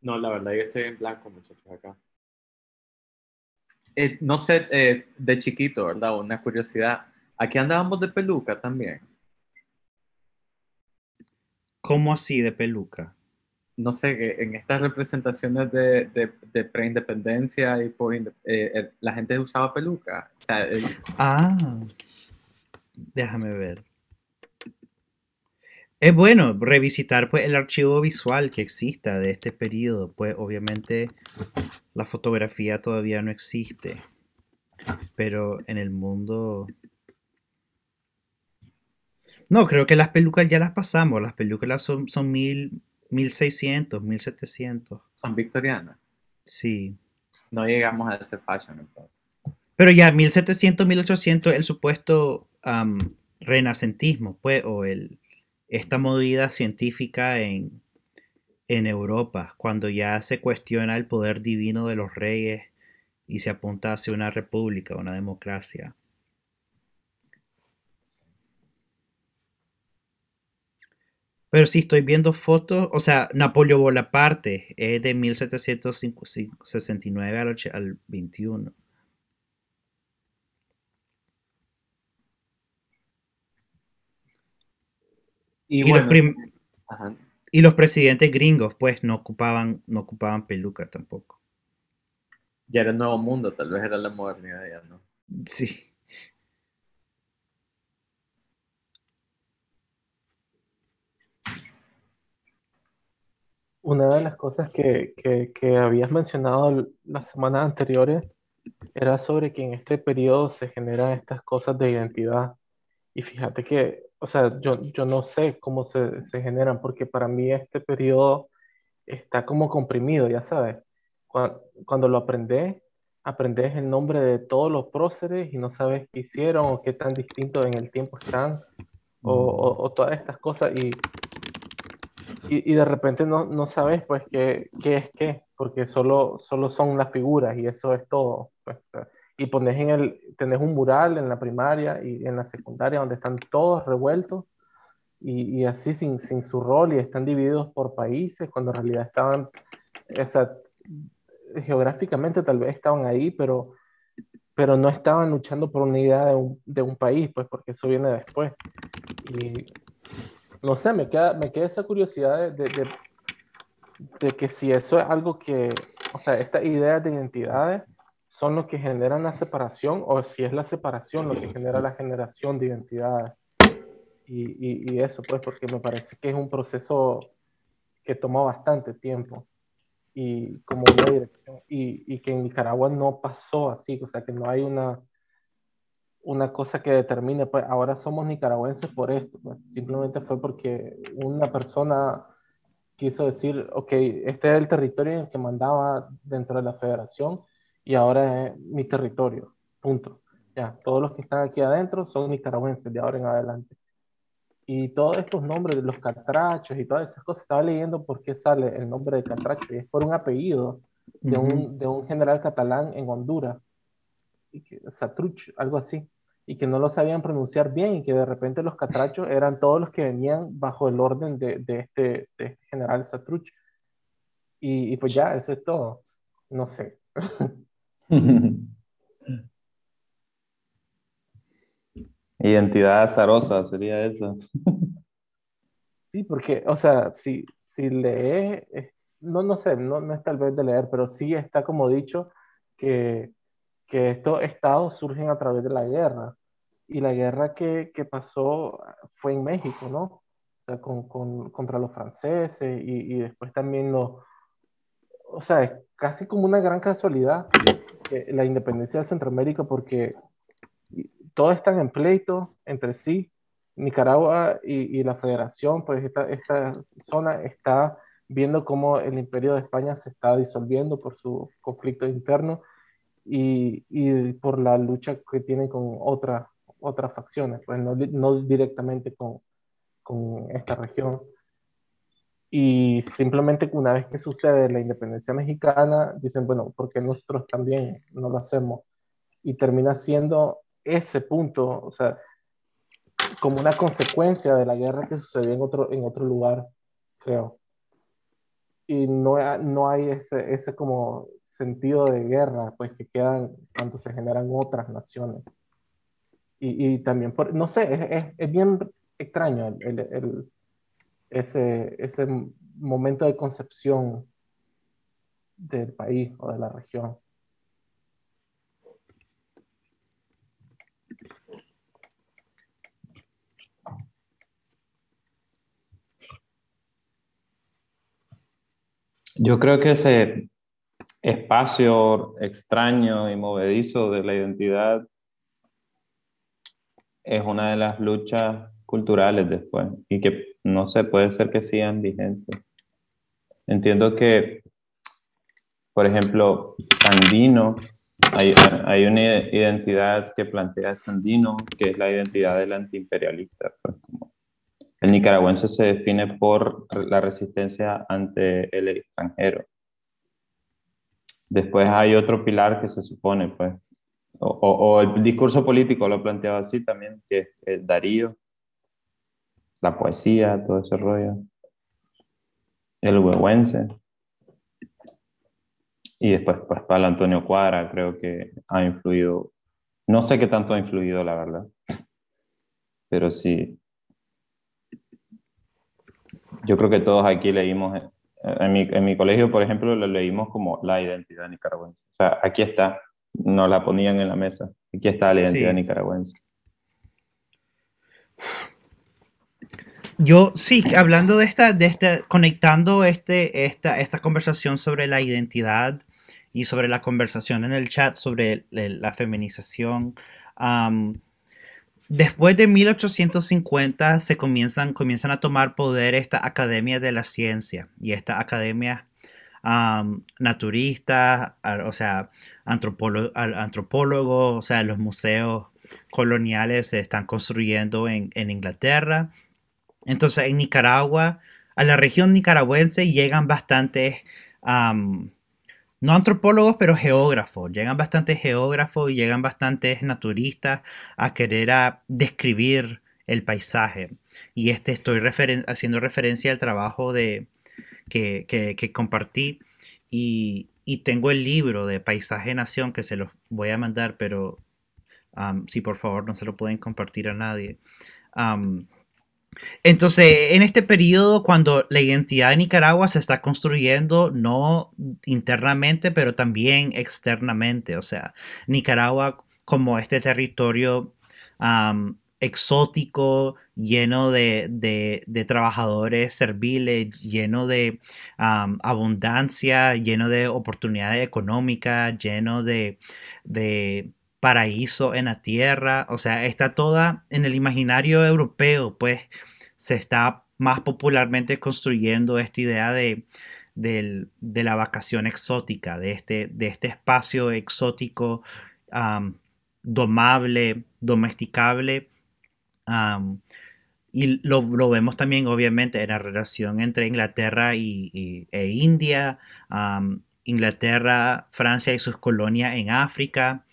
No, la verdad yo estoy en blanco, muchachos, acá. Eh, no sé, eh, de chiquito, ¿verdad? Una curiosidad. Aquí andábamos de peluca también. ¿Cómo así de peluca? No sé, en estas representaciones de, de, preindependencia y por eh, la gente usaba peluca. Ah, déjame ver. Es bueno revisitar pues, el archivo visual que exista de este periodo, pues obviamente la fotografía todavía no existe, pero en el mundo no, creo que las pelucas ya las pasamos. Las pelucas son, son mil, 1600, 1700. Son victorianas. Sí. No llegamos a ese fashion entonces. Pero ya, 1700, 1800, el supuesto renacentismo, pues, o el, esta movida científica en, en Europa, cuando ya se cuestiona el poder divino de los reyes y se apunta hacia una república, una democracia. Pero si estoy viendo fotos, o sea, Napoleón Bonaparte es de 1769 al, al 21. Y, Y, los bueno, prim- ajá. y los presidentes gringos, pues, no ocupaban, no ocupaban peluca tampoco. ya era el nuevo mundo, tal vez era la modernidad ya, ¿no? Sí. Una de las cosas que, que, que habías mencionado las semanas anteriores era sobre que en este periodo se generan estas cosas de identidad. Y fíjate que, o sea, yo, yo no sé cómo se, se generan, porque para mí este periodo está como comprimido, ya sabes. Cuan- Cuando, lo aprendes, aprendes el nombre de todos los próceres y no sabes qué hicieron o qué tan distintos en el tiempo están, o, o- o todas estas cosas. Y, y, y de repente no, no sabes pues qué, qué es qué, porque solo, solo son las figuras y eso es todo. pues, o sea, y pones en el, tenés un mural en la primaria y en la secundaria donde están todos revueltos y, y así sin, sin su rol y están divididos por países cuando en realidad estaban, o sea, geográficamente tal vez estaban ahí, pero, pero no estaban luchando por una idea de un, de un país, pues porque eso viene después. Y no sé, me queda, me queda esa curiosidad de, de, de, de que si eso es algo que, o sea, estas ideas de identidades son lo que generan la separación o si es la separación lo que genera la generación de identidades. Y, y, y eso, pues, porque me parece que es un proceso que tomó bastante tiempo y como una dirección, y, y que en Nicaragua no pasó así, o sea, que no hay una, una cosa que determine, pues ahora somos nicaragüenses por esto, pues, simplemente fue porque una persona quiso decir, ok, este es el territorio en el que mandaba dentro de la federación y ahora es mi territorio, punto. Ya, todos los que están aquí adentro son nicaragüenses de ahora en adelante. Y todos estos nombres de los catrachos y todas esas cosas, estaba leyendo por qué sale el nombre de catracho y es por un apellido de, Ujú. un, de un general catalán en Honduras, y que, Satruch, algo así, y que no lo sabían pronunciar bien y que de repente los catrachos eran todos los que venían bajo el orden de, de este, de este general Satruch. Y, y pues ya, eso es todo. No sé. Identidad azarosa sería eso. Sí, porque, o sea, si, si lees, eh, no, no sé, no, no es tal vez de leer, pero sí está como dicho que, que estos estados surgen a través de la guerra. Y la guerra que, que pasó fue en México, ¿no? O sea, con, con- contra los franceses y, y después también los... O sea, casi como una gran casualidad la independencia de Centroamérica porque todos están en pleito entre sí. Nicaragua y, y la federación, pues esta, esta zona está viendo cómo el imperio de España se está disolviendo por su conflicto interno y, y por la lucha que tienen con otras otras facciones, pues no, no directamente con, con esta región. Y simplemente una vez que sucede la independencia mexicana, dicen, bueno, ¿por qué nosotros también no lo hacemos? Y termina siendo ese punto, o sea, como una consecuencia de la guerra que sucedió en otro, en otro lugar, creo. Y no, no hay ese, ese como sentido de guerra, pues que quedan cuando se generan otras naciones. Y, y también, por, no sé, es, es, es bien extraño el, el- el- ese, ese momento de concepción del país o de la región. Yo creo que ese espacio extraño y movedizo de la identidad es una de las luchas culturales después y que no sé, puede ser que sigan vigentes. Entiendo que, por ejemplo, Sandino hay, una identidad que plantea Sandino, que es la identidad del antiimperialista. Pues, el nicaragüense se define por la resistencia ante el extranjero. Después hay otro pilar que se supone, pues, o, o, el discurso político lo ha planteado así también, que es Darío, la poesía, todo ese rollo, el huehuense. Y después, pues, para Antonio Cuadra, creo que ha influido, no sé qué tanto ha influido, la verdad, pero sí. Yo creo que todos aquí leímos, en mi, en mi colegio, por ejemplo, lo leímos como la identidad nicaragüense. O sea, aquí está, no la ponían en la mesa. Aquí está la identidad nicaragüense. Yo sí, hablando de esta, de esta, conectando este, esta, esta conversación sobre la identidad y sobre la conversación en el chat sobre la feminización. después de 1850 se comienzan, comienzan a tomar poder esta Academia de la Ciencia y esta Academia naturista, o sea, antropólogos, o sea, los museos coloniales se están construyendo en, Inglaterra. Entonces, en Nicaragua, a la región nicaragüense llegan bastantes, no antropólogos, pero geógrafos. Llegan bastantes geógrafos y llegan bastantes naturistas a querer describir el paisaje. Y este estoy haciendo referencia al trabajo de, que, compartí y, tengo el libro de Paisaje Nación que se los voy a mandar, pero si por favor no se lo pueden compartir a nadie. Entonces, en este periodo, cuando la identidad de Nicaragua se está construyendo, no internamente, pero también externamente, o sea, Nicaragua como este territorio exótico, lleno de, trabajadores serviles, lleno de abundancia, lleno de oportunidades económicas, lleno de, paraíso en la tierra. O sea, está toda en el imaginario europeo, pues se está más popularmente construyendo esta idea de, la vacación exótica, de este, de este espacio exótico, domable, domesticable y lo, vemos también, obviamente, en la relación entre Inglaterra y, e India, Inglaterra, Francia y sus colonias en África.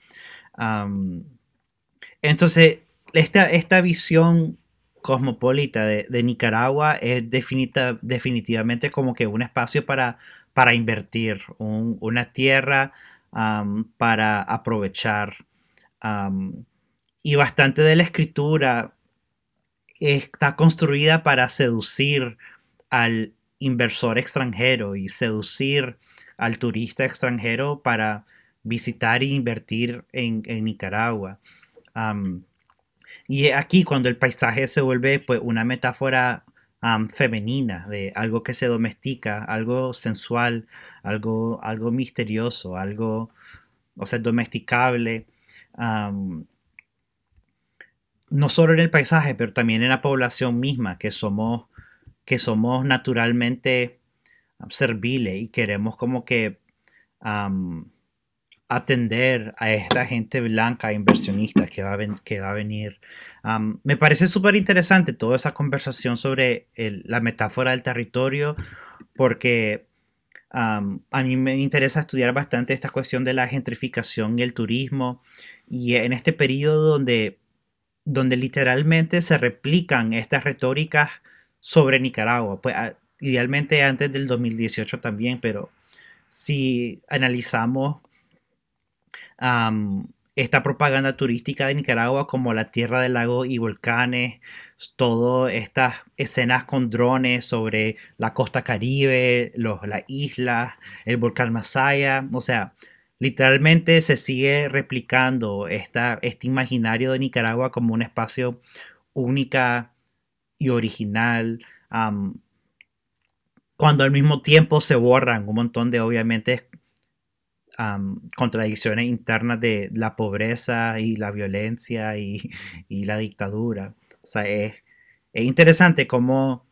Entonces, esta, esta visión cosmopolita de, Nicaragua es definitivamente como que un espacio para, para invertir, una tierra para aprovechar. y bastante de la escritura está construida para seducir al inversor extranjero y seducir al turista extranjero para visitar e invertir en, Nicaragua. y aquí cuando el paisaje se vuelve pues, una metáfora femenina, de algo que se domestica, algo sensual, algo, algo misterioso, algo, o sea, domesticable no solo en el paisaje, pero también en la población misma, que somos, que somos naturalmente serviles y queremos como que atender a esta gente blanca inversionista que va a, que va a venir. me parece súper interesante toda esa conversación sobre la metáfora del territorio, porque a mí me interesa estudiar bastante esta cuestión de la gentrificación y el turismo, y en este periodo donde donde literalmente se replican estas retóricas sobre Nicaragua. Pues idealmente antes del 2018 también, pero si analizamos esta propaganda turística de Nicaragua como la tierra del lago y volcanes, todas estas escenas con drones sobre la costa caribe, los, las islas, el volcán Masaya, o sea, literalmente se sigue replicando esta, este imaginario de Nicaragua como un espacio única y original, cuando al mismo tiempo se borran un montón de, obviamente, contradicciones internas de la pobreza y la violencia y, la dictadura. O sea, es, es interesante cómo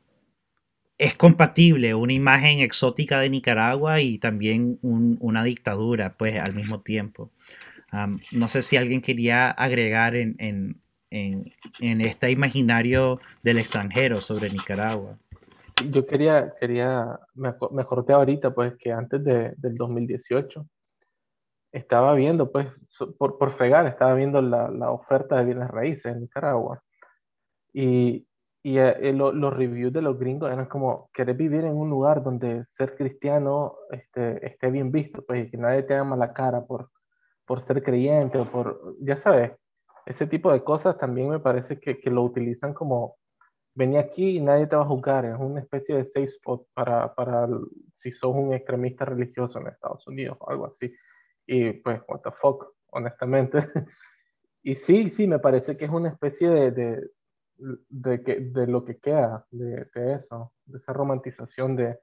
es compatible una imagen exótica de Nicaragua y también una dictadura, pues al mismo tiempo. no sé si alguien quería agregar en, en, en, este imaginario del extranjero sobre Nicaragua. Yo quería, quería me acordé ahorita, pues, que antes de, del 2018 estaba viendo, pues, por, por fregar, estaba viendo la, la oferta de bienes raíces en Nicaragua. Y, y eh, los reviews de los gringos eran como, querer vivir en un lugar donde ser cristiano este, esté bien visto, pues, y que nadie te haga mala cara por, por ser creyente o por, ya sabes, ese tipo de cosas también me parece que, que lo utilizan como, vení aquí y nadie te va a juzgar, es una especie de safe spot para, para si sos un extremista religioso en Estados Unidos o algo así. Y pues, what the fuck, honestamente. y sí, sí, me parece que es una especie de, de, de, que, de lo que queda de, de, eso, de esa romantización de,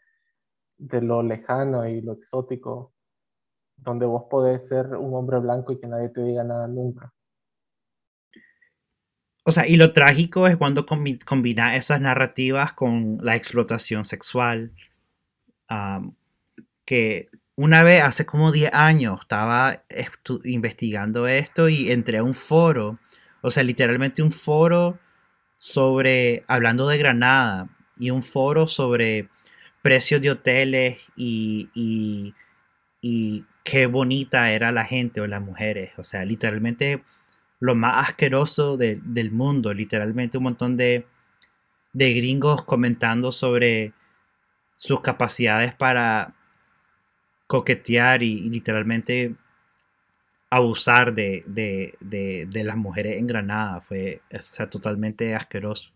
de lo lejano y lo exótico, donde vos podés ser un hombre blanco y que nadie te diga nada nunca. O sea, y lo trágico es cuando combina esas narrativas con la explotación sexual, que una vez, hace como 10 años, estaba investigando esto y entré a un foro, o sea, literalmente un foro sobre, hablando de Granada, y un foro sobre precios de hoteles y, y, qué bonita era la gente o las mujeres. O sea, literalmente lo más asqueroso del mundo, literalmente un montón de, de gringos comentando sobre sus capacidades para coquetear y, literalmente abusar de, de, las mujeres en Granada. Fue sea, totalmente asqueroso.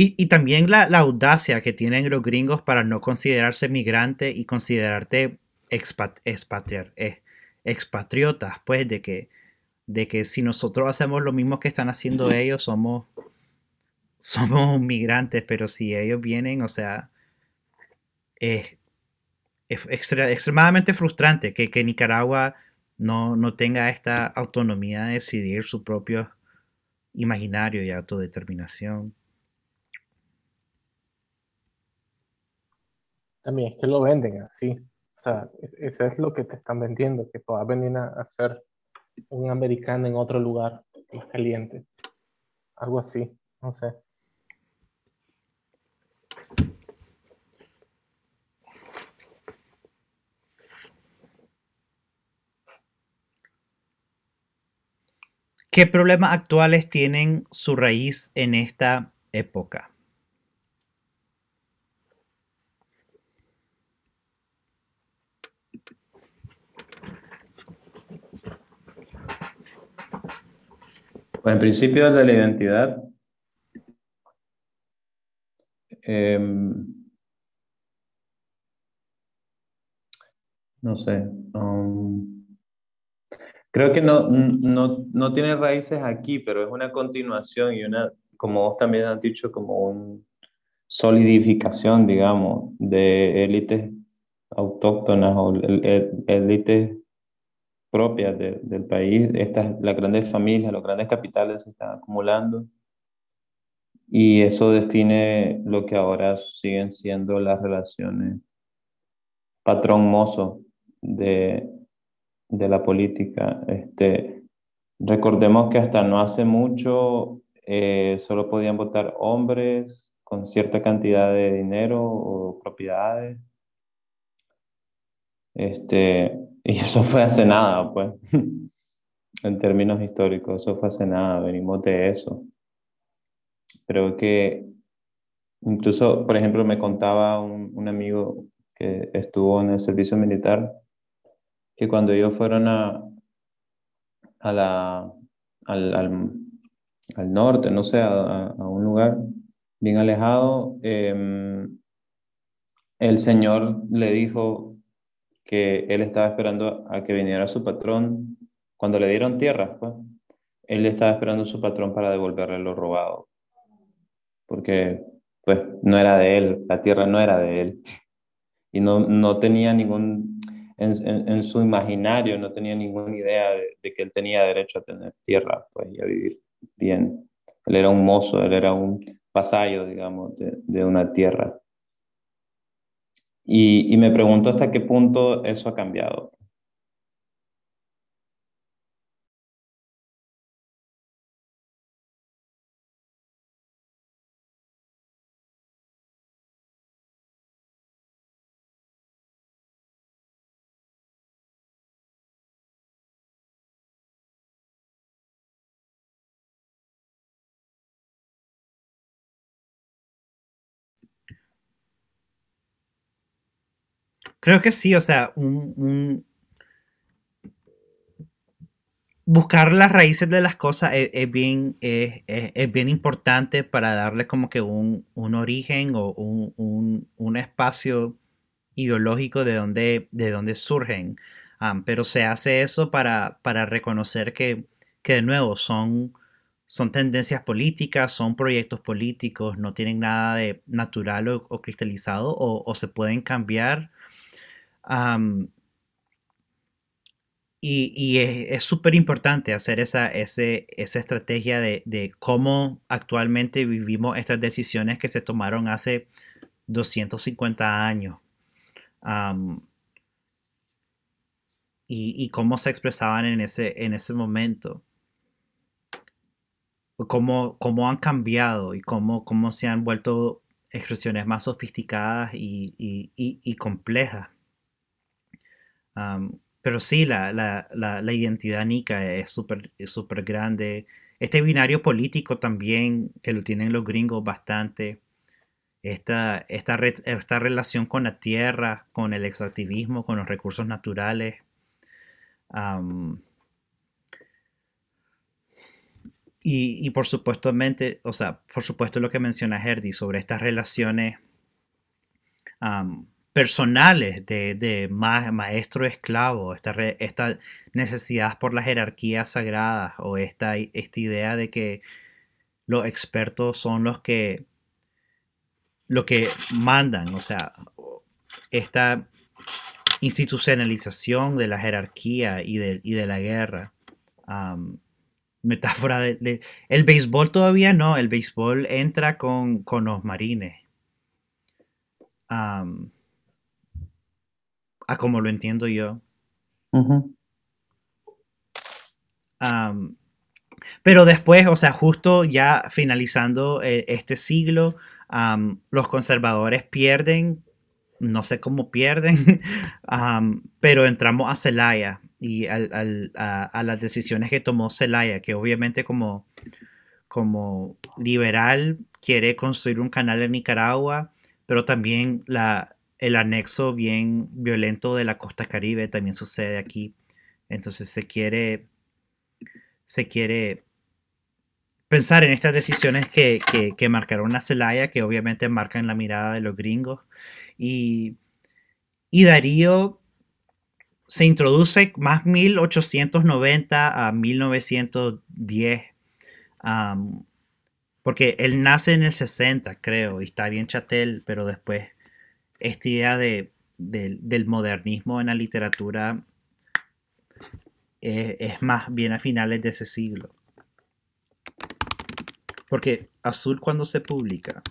Y, también la, audacia que tienen los gringos para no considerarse migrante y considerarte expat, expatriar, eh, expatriotas, pues de que, de que si nosotros hacemos lo mismo que están haciendo ellos, somos, somos migrantes, pero si ellos vienen, o sea, es, extremadamente frustrante que, que Nicaragua no, no, tenga esta autonomía de decidir su propio imaginario y autodeterminación. También es que lo venden así. O sea, eso es lo que te están vendiendo, que puedas venir a, ser un americano en otro lugar más caliente. Algo así, no sé. ¿Qué problemas actuales tienen su raíz en esta época? Pues en principio de la identidad, em, no sé, creo que no, no, no, tiene raíces aquí, pero es una continuación y una, como vos también has dicho, como una solidificación, digamos, de élites autóctonas o élites propias del país. Estas, las grandes familias, los grandes capitales se están acumulando y eso define lo que ahora siguen siendo las relaciones patrón-mozo de, de, la política. Este, recordemos que hasta no hace mucho eh, solo podían votar hombres con cierta cantidad de dinero o propiedades. Este, y eso fue hace nada, pues, en términos históricos, eso fue hace nada, venimos de eso. Creo que incluso, por ejemplo, me contaba un, un amigo que estuvo en el servicio militar, que cuando ellos fueron a, a la, al, al, al, norte, no sé, a, a, un lugar bien alejado, eh, el Señor le dijo, que él estaba esperando a que viniera su patrón. Cuando le dieron tierra, pues, él estaba esperando a su patrón para devolverle lo robado. Porque, pues, no era de él, la tierra no era de él. Y no, no tenía ningún... en, su imaginario no tenía ninguna idea de, que él tenía derecho a tener tierra pues, y a vivir bien. Él era un mozo, él era un vasallo, digamos, de, una tierra. Y, y me pregunto hasta qué punto eso ha cambiado. Creo que sí, o sea, un, buscar las raíces de las cosas es, bien, es, bien importante para darle como que un, origen o un, espacio ideológico de donde, de donde surgen. pero se hace eso para, para reconocer que, que, de nuevo son, son tendencias políticas, son proyectos políticos, no tienen nada de natural o, cristalizado o, se pueden cambiar y, es súper importante hacer esa, esa estrategia de, cómo actualmente vivimos estas decisiones que se tomaron hace 250 años. y, cómo se expresaban en ese, en ese momento. Cómo, cómo han cambiado y cómo, cómo se han vuelto expresiones más sofisticadas y, y complejas pero sí, la, la, la, identidad nica es súper super grande. Este binario político también, que lo tienen los gringos bastante. Esta, esta, esta relación con la tierra, con el extractivismo, con los recursos naturales. y, y, por supuesto, o sea, por supuesto lo que menciona Herdy sobre estas relaciones personales de, maestro-esclavo, esta, esta, necesidad por las jerarquías sagradas o esta, esta idea de que los expertos son los que, lo que mandan, o sea, esta institucionalización de la jerarquía y de, de la guerra. metáfora de, El béisbol todavía no, el béisbol entra con, los marines a como lo entiendo yo. pero después, o sea, justo ya finalizando eh, este siglo, los conservadores pierden, no sé cómo pierden, pero entramos a Zelaya y a, las decisiones que tomó Zelaya, que obviamente como, como liberal quiere construir un canal en Nicaragua, pero también la, el anexo bien violento de la costa caribe también sucede aquí. Entonces se quiere, se quiere pensar en estas decisiones que, marcaron a Celaya, que obviamente marcan la mirada de los gringos. Y, Darío se introduce más 1890 a 1910. porque él nace en el 60, creo, y está bien chatel, pero después esta idea de, del modernismo en la literatura eh, es más bien a finales de ese siglo. Porque Azul cuando se publica.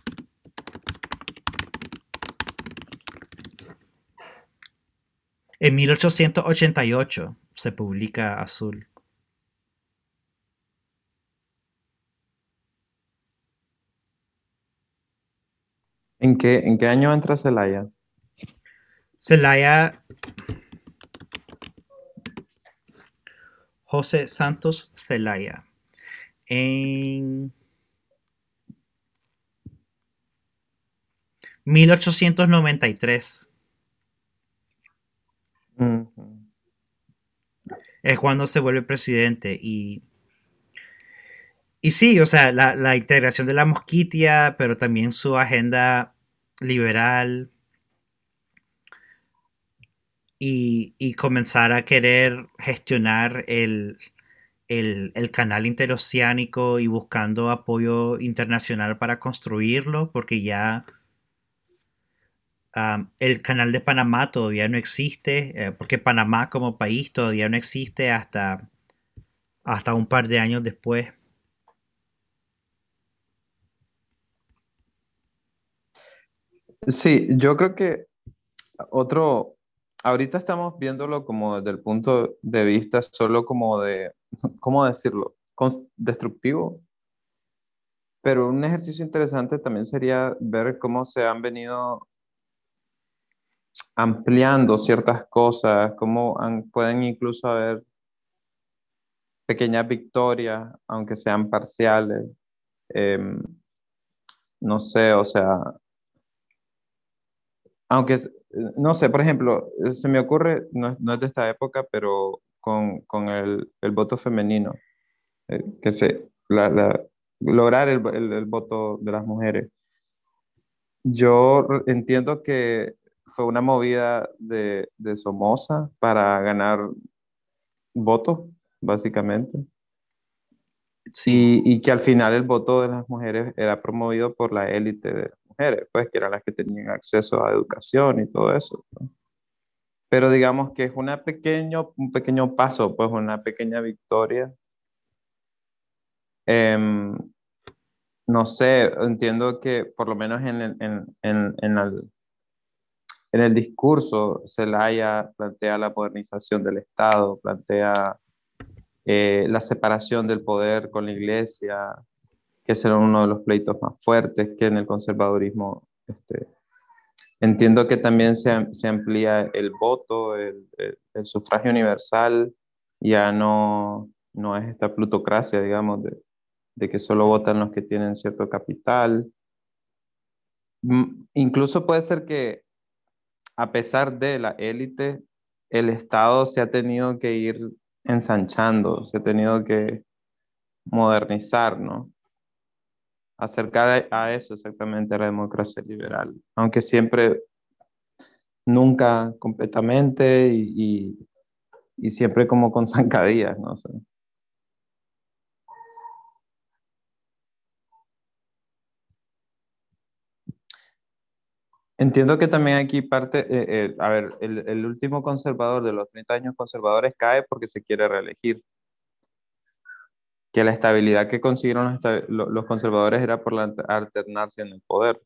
En 1888 se publica Azul. ¿En qué, en qué año entra Celaya? Celaya. José Santos Celaya. En 1893. Es cuando se vuelve presidente y y sí, o sea, la, integración de la mosquitia, pero también su agenda liberal y, comenzar a querer gestionar el, canal interoceánico y buscando apoyo internacional para construirlo, porque ya am, el canal de Panamá todavía no existe, eh, porque Panamá como país todavía no existe hasta, hasta un par de años después. Sí, yo creo que otro, ahorita estamos viéndolo como desde el punto de vista solo como de, ¿cómo decirlo? Destructivo, pero un ejercicio interesante también sería ver cómo se han venido ampliando ciertas cosas, cómo pueden incluso haber pequeñas victorias, aunque sean parciales. Em, no sé, o sea, aunque, no sé, por ejemplo, se me ocurre, no, es no es de esta época, pero con, con el, el voto femenino, eh, que se, la, la- lograr el, el- el voto de las mujeres. Yo entiendo que fue una movida de, de Somoza para ganar votos, básicamente, Sí, y, y que al final el voto de las mujeres era promovido por la élite de mujeres, pues que eran las que tenían acceso a educación y todo eso. ¿no? Pero digamos que es una pequeño, un pequeño paso, pues una pequeña victoria. Em, no sé, entiendo que por lo menos en el, en, en, en el, en el discurso Zelaya plantea la modernización del Estado, plantea eh, la separación del poder con la iglesia, que ese era uno de los pleitos más fuertes que en el conservadurismo. Este, entiendo que también se, se amplía el voto, el, el- el sufragio universal, ya no, no es esta plutocracia, digamos, de, de que solo votan los que tienen cierto capital. Mm, Incluso puede ser que a pesar de la élite, el Estado se ha tenido que ir ensanchando, se ha tenido que modernizar, ¿no? Acercar a eso exactamente a la democracia liberal, aunque siempre, nunca completamente y, y- siempre como con zancadillas, no sé. Entiendo que también aquí parte, eh, eh, a ver, el, el último conservador de los 30 años conservadores cae porque se quiere reelegir. Que la estabilidad que consiguieron los, conservadores era por la alternarse en el poder.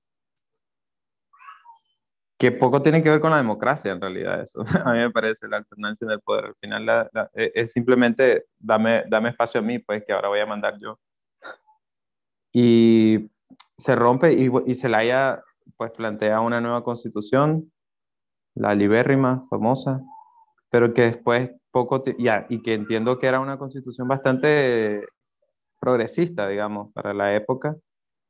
Que poco tiene que ver con la democracia en realidad eso. A mí me parece la alternancia en el poder. Al final la- la- eh, es simplemente dame, dame espacio a mí, pues que ahora voy a mandar yo. Y se rompe y, y Zelaya pues plantea una nueva constitución, la libérrima, famosa, pero que después poco, ya, y que entiendo que era una constitución bastante progresista, digamos, para la época,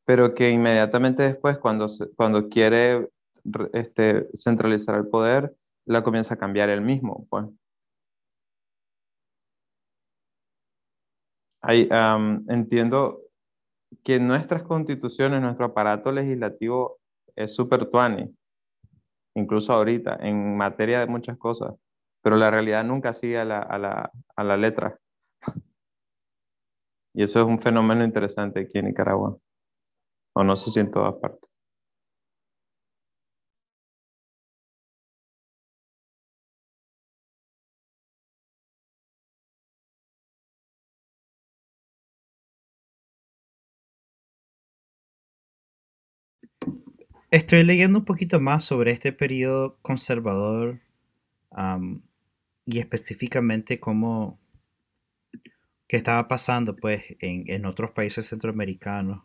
pero que inmediatamente después, cuando, cuando quiere re- este, centralizar el poder, la comienza a cambiar él mismo, pues. Ahí, am, entiendo que nuestras constituciones, nuestro aparato legislativo es súper tuani, incluso ahorita, en materia de muchas cosas, pero la realidad nunca sigue a la, a la, a la letra. Y eso es un fenómeno interesante aquí en Nicaragua, o no sé si en todas partes. estoy leyendo un poquito más sobre este periodo conservador y específicamente cómo qué estaba pasando pues en, en otros países centroamericanos.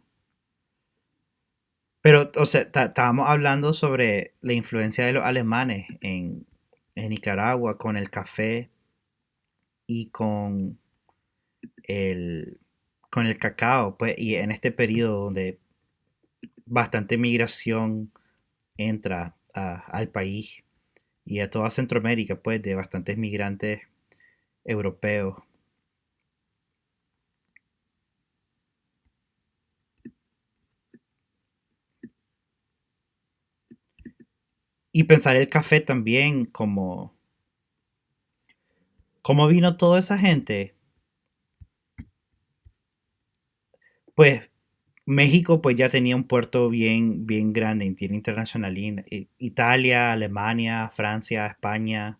Pero, o sea, estábamos hablando sobre la influencia de los alemanes en, en Nicaragua con el café y con el, con el cacao, pues, y en este periodo donde bastante migración entra al país y a toda Centroamérica, pues, de bastantes migrantes europeos. Y pensar el café también como... ¿Cómo vino toda esa gente? Pues México pues ya tenía un puerto bien, bien grande, tiene internacional. Italia, Alemania, Francia, España.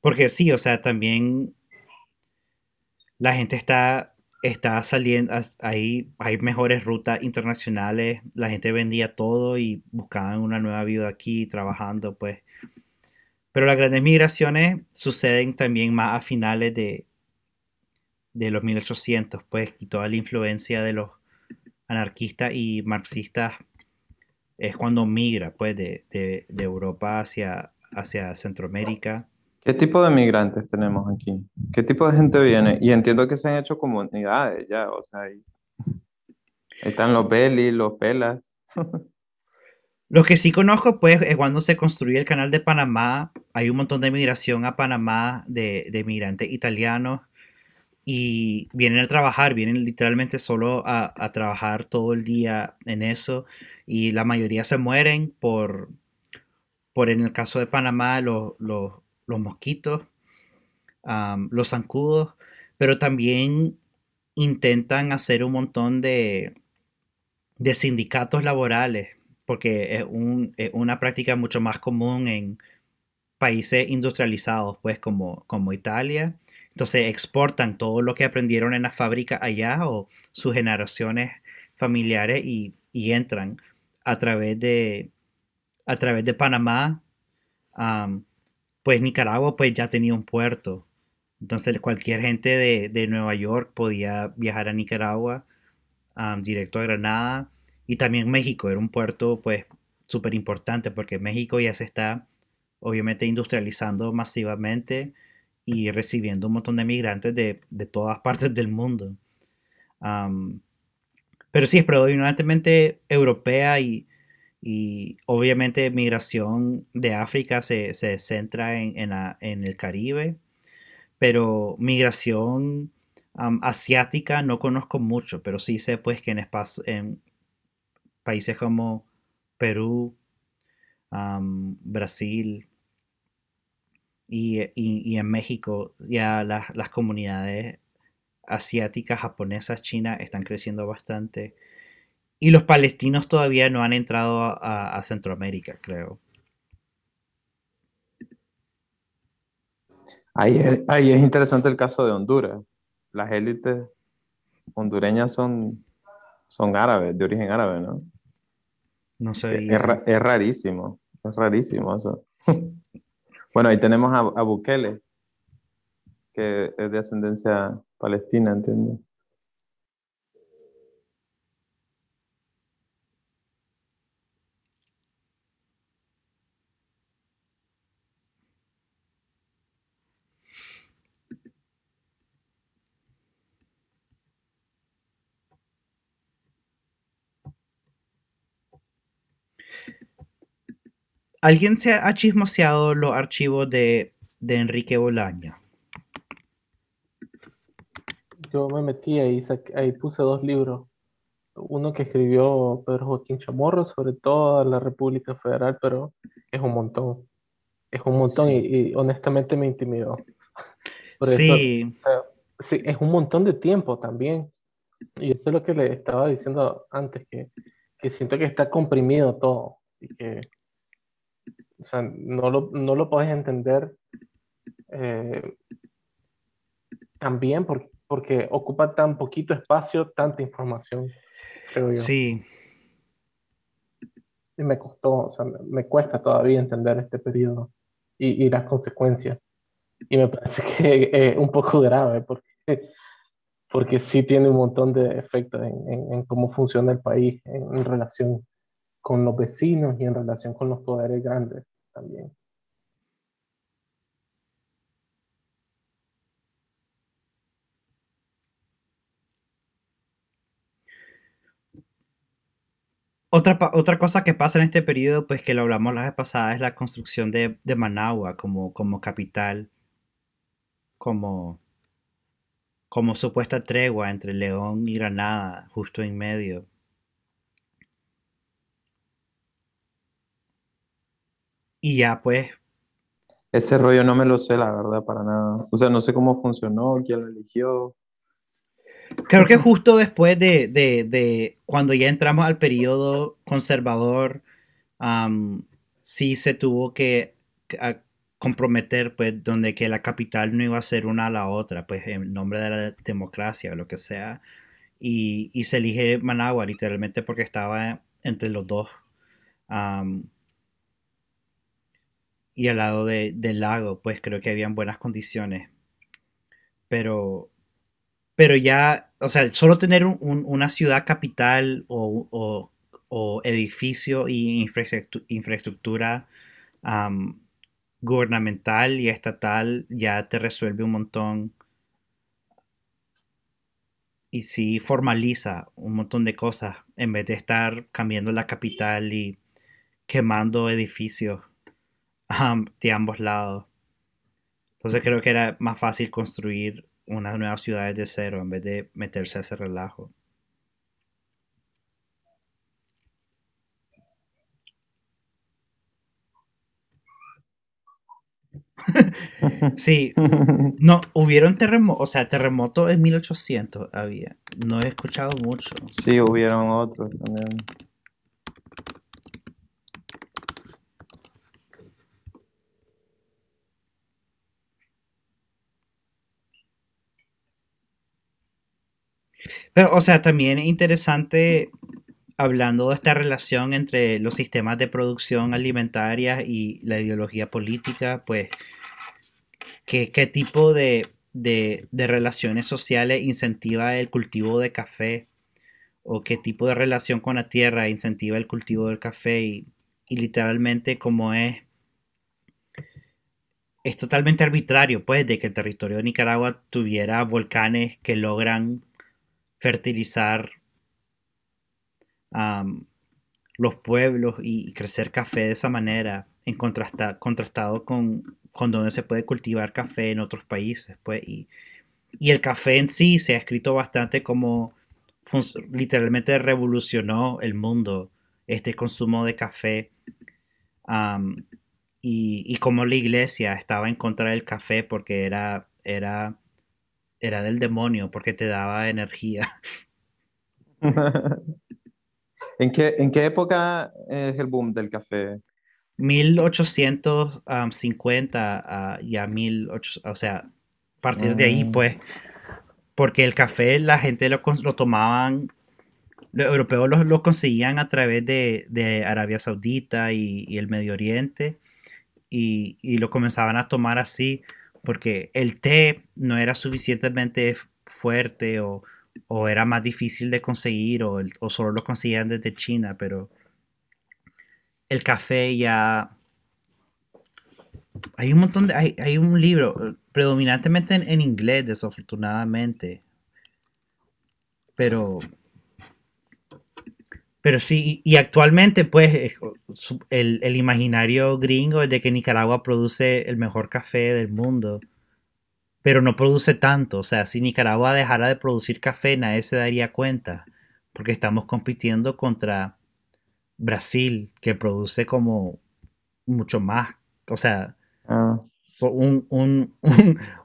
porque sí, o sea, también la gente está, está saliendo, ahí hay mejores rutas internacionales, la gente vendía todo y buscaban una nueva vida aquí, trabajando, pues. Pero las grandes migraciones suceden también más a finales de, de los 1800, pues, y toda la influencia de los anarquistas y marxistas es cuando migra, pues, de, Europa hacia, hacia Centroamérica. ¿Qué tipo de migrantes tenemos aquí? ¿Qué tipo de gente viene? Y entiendo que se han hecho comunidades ya, o sea, ahí, están los belis, los pelas. Lo que sí conozco, pues, es cuando se construyó el canal de Panamá, hay un montón de migración a Panamá de, de migrantes italianos y vienen a trabajar, vienen literalmente solo a, trabajar todo el día en eso y la mayoría se mueren por, por en el caso de Panamá, los, mosquitos, los zancudos, pero también intentan hacer un montón de, de sindicatos laborales, porque es, es, una práctica mucho más común en países industrializados, pues como, como Italia entonces exportan todo lo que aprendieron en la fábrica allá o sus generaciones familiares y, entran a través de, a través de Panamá. Pues Nicaragua pues ya tenía un puerto. Entonces cualquier gente de, Nueva York podía viajar a Nicaragua directo a Granada. Y también México era un puerto pues súper importante porque México ya se está obviamente industrializando masivamente y recibiendo un montón de migrantes de, todas partes del mundo. pero sí, es predominantemente europea y, obviamente migración de África se, centra en, en, el Caribe, pero migración asiática no conozco mucho, pero sí sé pues que en, en países como Perú, Brasil, y, en México ya las, comunidades asiáticas, japonesas, chinas están creciendo bastante. Y los palestinos todavía no han entrado a, Centroamérica, creo. Ahí es, ahí es, interesante el caso de Honduras. Las élites hondureñas son, son árabes, de origen árabe, ¿no? No sé. Es, es, rarísimo, es rarísimo eso. Bueno, ahí tenemos a, a Bukele, que es de ascendencia palestina, entiendo. ¿Alguien se ha chismoseado los archivos de, Enrique Bolaña? Yo me metí ahí, ahí puse dos libros. Uno que escribió Pedro Joaquín Chamorro sobre toda la República Federal, pero es un montón. Es un montón y, honestamente me intimidó. sí. sí, es un montón de tiempo también. Y eso es lo que le estaba diciendo antes, que, que siento que está comprimido todo y que o sea, no lo, no lo puedes entender eh, también porque, porque ocupa tan poquito espacio, tanta información, creo yo. Sí. Y me costó, o sea, me cuesta todavía entender este periodo y, y las consecuencias. Y me parece que es un poco grave porque, porque sí tiene un montón de efectos en, en, cómo funciona el país en relación con los vecinos y en relación con los poderes grandes también. Otra, otra cosa que pasa en este periodo, pues que lo hablamos la vez pasada, es la construcción de, Managua como, como capital, como, como supuesta tregua entre León y Granada, justo en medio. Y ya pues. Ese rollo no me lo sé, la verdad, para nada. O sea, no sé cómo funcionó, quién lo eligió. creo que justo después de, de, de cuando ya entramos al periodo conservador, um, sí se tuvo que comprometer, pues, donde que la capital no iba a ser una a la otra, pues, en nombre de la democracia o lo que sea. Y, y se elige Managua literalmente porque estaba entre los dos. Y al lado de, del lago, pues creo que habían buenas condiciones. Pero, pero ya, o sea, solo tener una ciudad capital o, edificio y infraestructura, gubernamental y estatal ya te resuelve un montón. Y sí formaliza un montón de cosas en vez de estar cambiando la capital y quemando edificios de ambos lados. Entonces creo que era más fácil construir unas nuevas ciudades de cero en vez de meterse a ese relajo. sí, no, hubieron terremotos, o sea, terremotos en 1800 había, no he escuchado mucho. Sí, hubieron otros también. Pero, o sea, también es interesante hablando de esta relación entre los sistemas de producción alimentaria y la ideología política, pues, ¿qué, tipo de, relaciones sociales incentiva el cultivo de café? ¿O qué tipo de relación con la tierra incentiva el cultivo del café? Y, y literalmente como es es totalmente arbitrario, pues, de que el territorio de Nicaragua tuviera volcanes que logran fertilizar los pueblos y crecer café de esa manera, en contrastado con, con donde se puede cultivar café en otros países. Pues, y, el café en sí se ha escrito bastante como literalmente revolucionó el mundo, este consumo de café. y, y, como la iglesia estaba en contra del café porque era, era, era del demonio, porque te daba energía. ¿En qué, ¿En qué época es el boom del café? 1850 y a 1800, o sea, a partir de ahí, mm. pues, porque el café la gente lo, lo tomaban, los europeos lo, conseguían a través de, Arabia Saudita y, el Medio Oriente y, y, lo comenzaban a tomar así porque el té no era suficientemente fuerte o, o era más difícil de conseguir o, o, solo lo conseguían desde China, pero el café ya... Hay un montón de... Hay, un libro, predominantemente en, inglés, desafortunadamente. Pero... Pero sí, y actualmente pues el, el imaginario gringo es de que Nicaragua produce el mejor café del mundo pero no produce tanto. O sea, si Nicaragua dejara de producir café, nadie se daría cuenta, porque estamos compitiendo contra Brasil, que produce como mucho más. O sea, ah.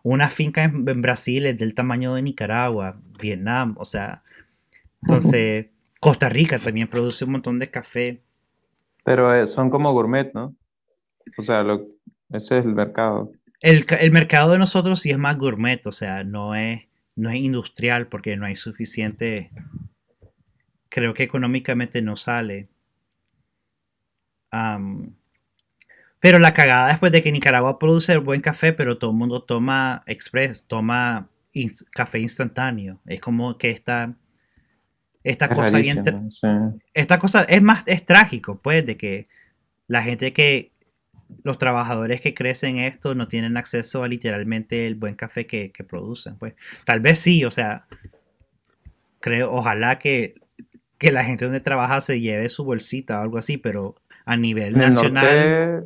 una finca en, Brasil es del tamaño de Nicaragua, Vietnam, o sea, entonces Costa Rica también produce un montón de café. Pero eh, son como gourmet, ¿no? O sea, ese es el mercado. El, mercado de nosotros sí es más gourmet, o sea, no es, no es industrial porque no hay suficiente. Creo que económicamente no sale. pero la cagada después de que Nicaragua produce buen café, pero todo el mundo toma express, toma café instantáneo. Es como que esta, cosa Esta cosa es más, es trágico, pues, de que la gente que, los trabajadores que crecen esto no tienen acceso a literalmente el buen café que, producen. Pues tal vez sí, o sea, creo, ojalá que, la gente donde trabaja se lleve su bolsita o algo así, pero a nivel nacional.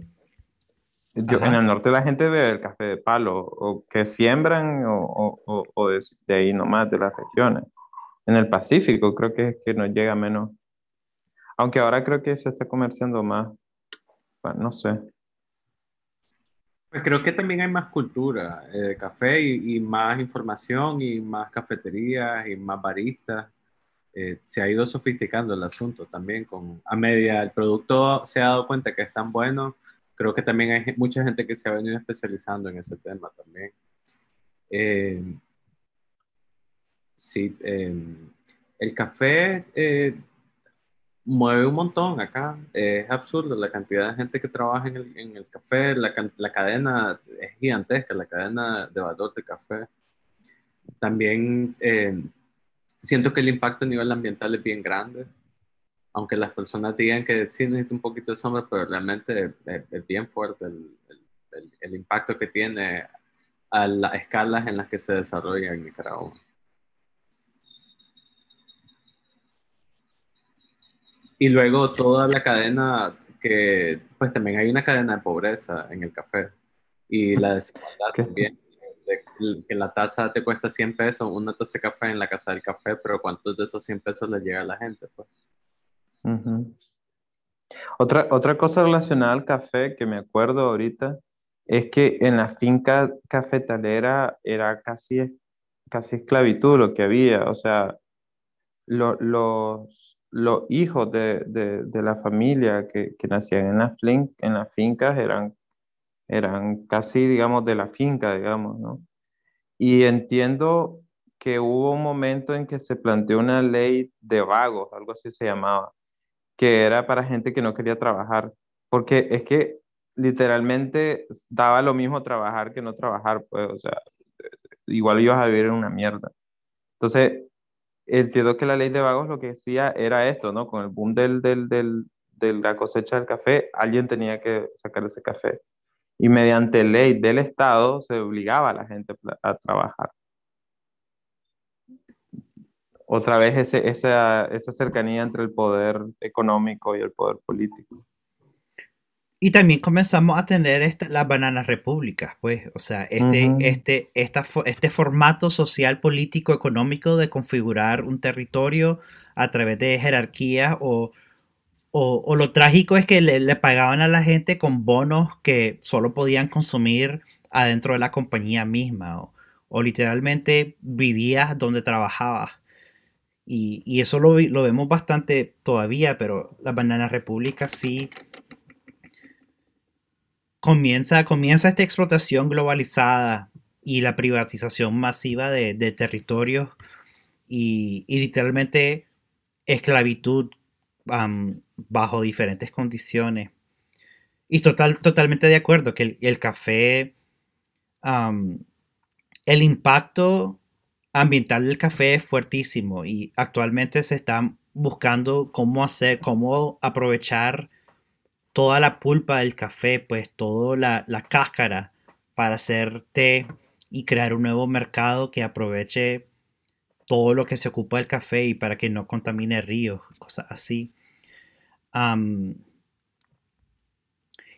en el norte la gente ve el café de palo, o que siembran, o, o, de ahí nomás, de las regiones. En el Pacífico creo que, que nos llega menos. Aunque ahora creo que se está comerciando más. Bueno, no sé. Pues creo que también hay más cultura eh, de café y, más información y más cafeterías y más baristas. Eh, se ha ido sofisticando el asunto también con a media el producto se ha dado cuenta que es tan bueno creo que también hay mucha gente que se ha venido especializando en ese tema también eh, sí el café mueve un montón acá. Es absurdo la cantidad de gente que trabaja en el, café. La, cadena es gigantesca, la cadena de valor de café. También eh, siento que el impacto a nivel ambiental es bien grande. Aunque las personas digan que sí necesita un poquito de sombra, pero realmente es, bien fuerte el, el impacto que tiene a las escalas en las que se desarrolla en Nicaragua. Y luego toda la cadena que, pues también hay una cadena de pobreza en el café y la desigualdad también. que la taza te cuesta 100 pesos, una taza de café en la casa del café, pero ¿cuántos de esos 100 pesos le llega a la gente? Pues? otra, otra cosa relacionada al café que me acuerdo ahorita es que en la finca cafetalera era casi, casi esclavitud lo que había, o sea, los los hijos de, de, la familia que, que nacían en las, en las fincas eran, eran casi, digamos, de la finca, digamos, ¿no? Y entiendo que hubo un momento en que se planteó una ley de vagos, algo así se llamaba, que era para gente que no quería trabajar, porque es que literalmente daba lo mismo trabajar que no trabajar, pues, o sea, igual ibas a vivir en una mierda. Entonces, entiendo que la ley de vagos lo que decía era esto, ¿no? Con el boom del, del, del, de la cosecha del café, alguien tenía que sacar ese café. Y mediante ley del Estado se obligaba a la gente a trabajar. Otra vez ese, esa, esa cercanía entre el poder económico y el poder político. Y también comenzamos a tener esta, las bananas repúblicas, pues, o sea, este, este, este formato social, político, económico de configurar un territorio a través de jerarquías o, o, lo trágico es que le, pagaban a la gente con bonos que solo podían consumir adentro de la compañía misma o, o literalmente vivías donde trabajabas. Y, y eso lo, lo, vemos bastante todavía, pero las bananas repúblicas sí comienza, comienza esta explotación globalizada y la privatización masiva de, territorios y, literalmente esclavitud bajo diferentes condiciones. Y total, totalmente de acuerdo que el, café, el impacto ambiental del café es fuertísimo y actualmente se está buscando cómo hacer, cómo aprovechar toda la pulpa del café, pues toda la, cáscara para hacer té y crear un nuevo mercado que aproveche todo lo que se ocupa del café y para que no contamine ríos, cosas así.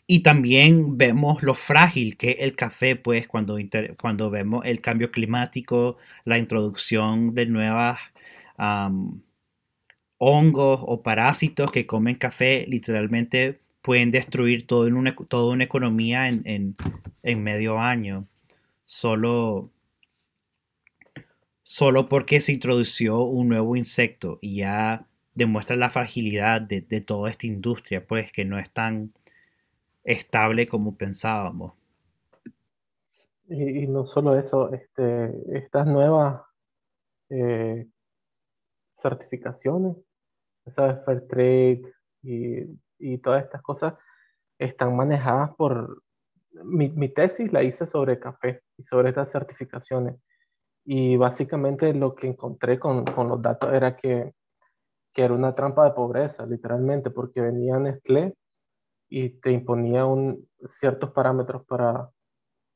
y también vemos lo frágil que el café, pues cuando, cuando vemos el cambio climático, la introducción de nuevas hongos o parásitos que comen café, literalmente pueden destruir todo en una, toda una economía en, medio año, solo, solo porque se introdució un nuevo insecto y ya demuestra la fragilidad de, toda esta industria, pues que no es tan estable como pensábamos. Y, no solo eso, este, estas nuevas eh, certificaciones, esa Fair Trade y y todas estas cosas están manejadas por... Mi, mi, tesis la hice sobre café y sobre estas certificaciones. Y básicamente lo que encontré con, con los datos era que, que, era una trampa de pobreza, literalmente, porque venía Nestlé y te imponía un, ciertos parámetros para,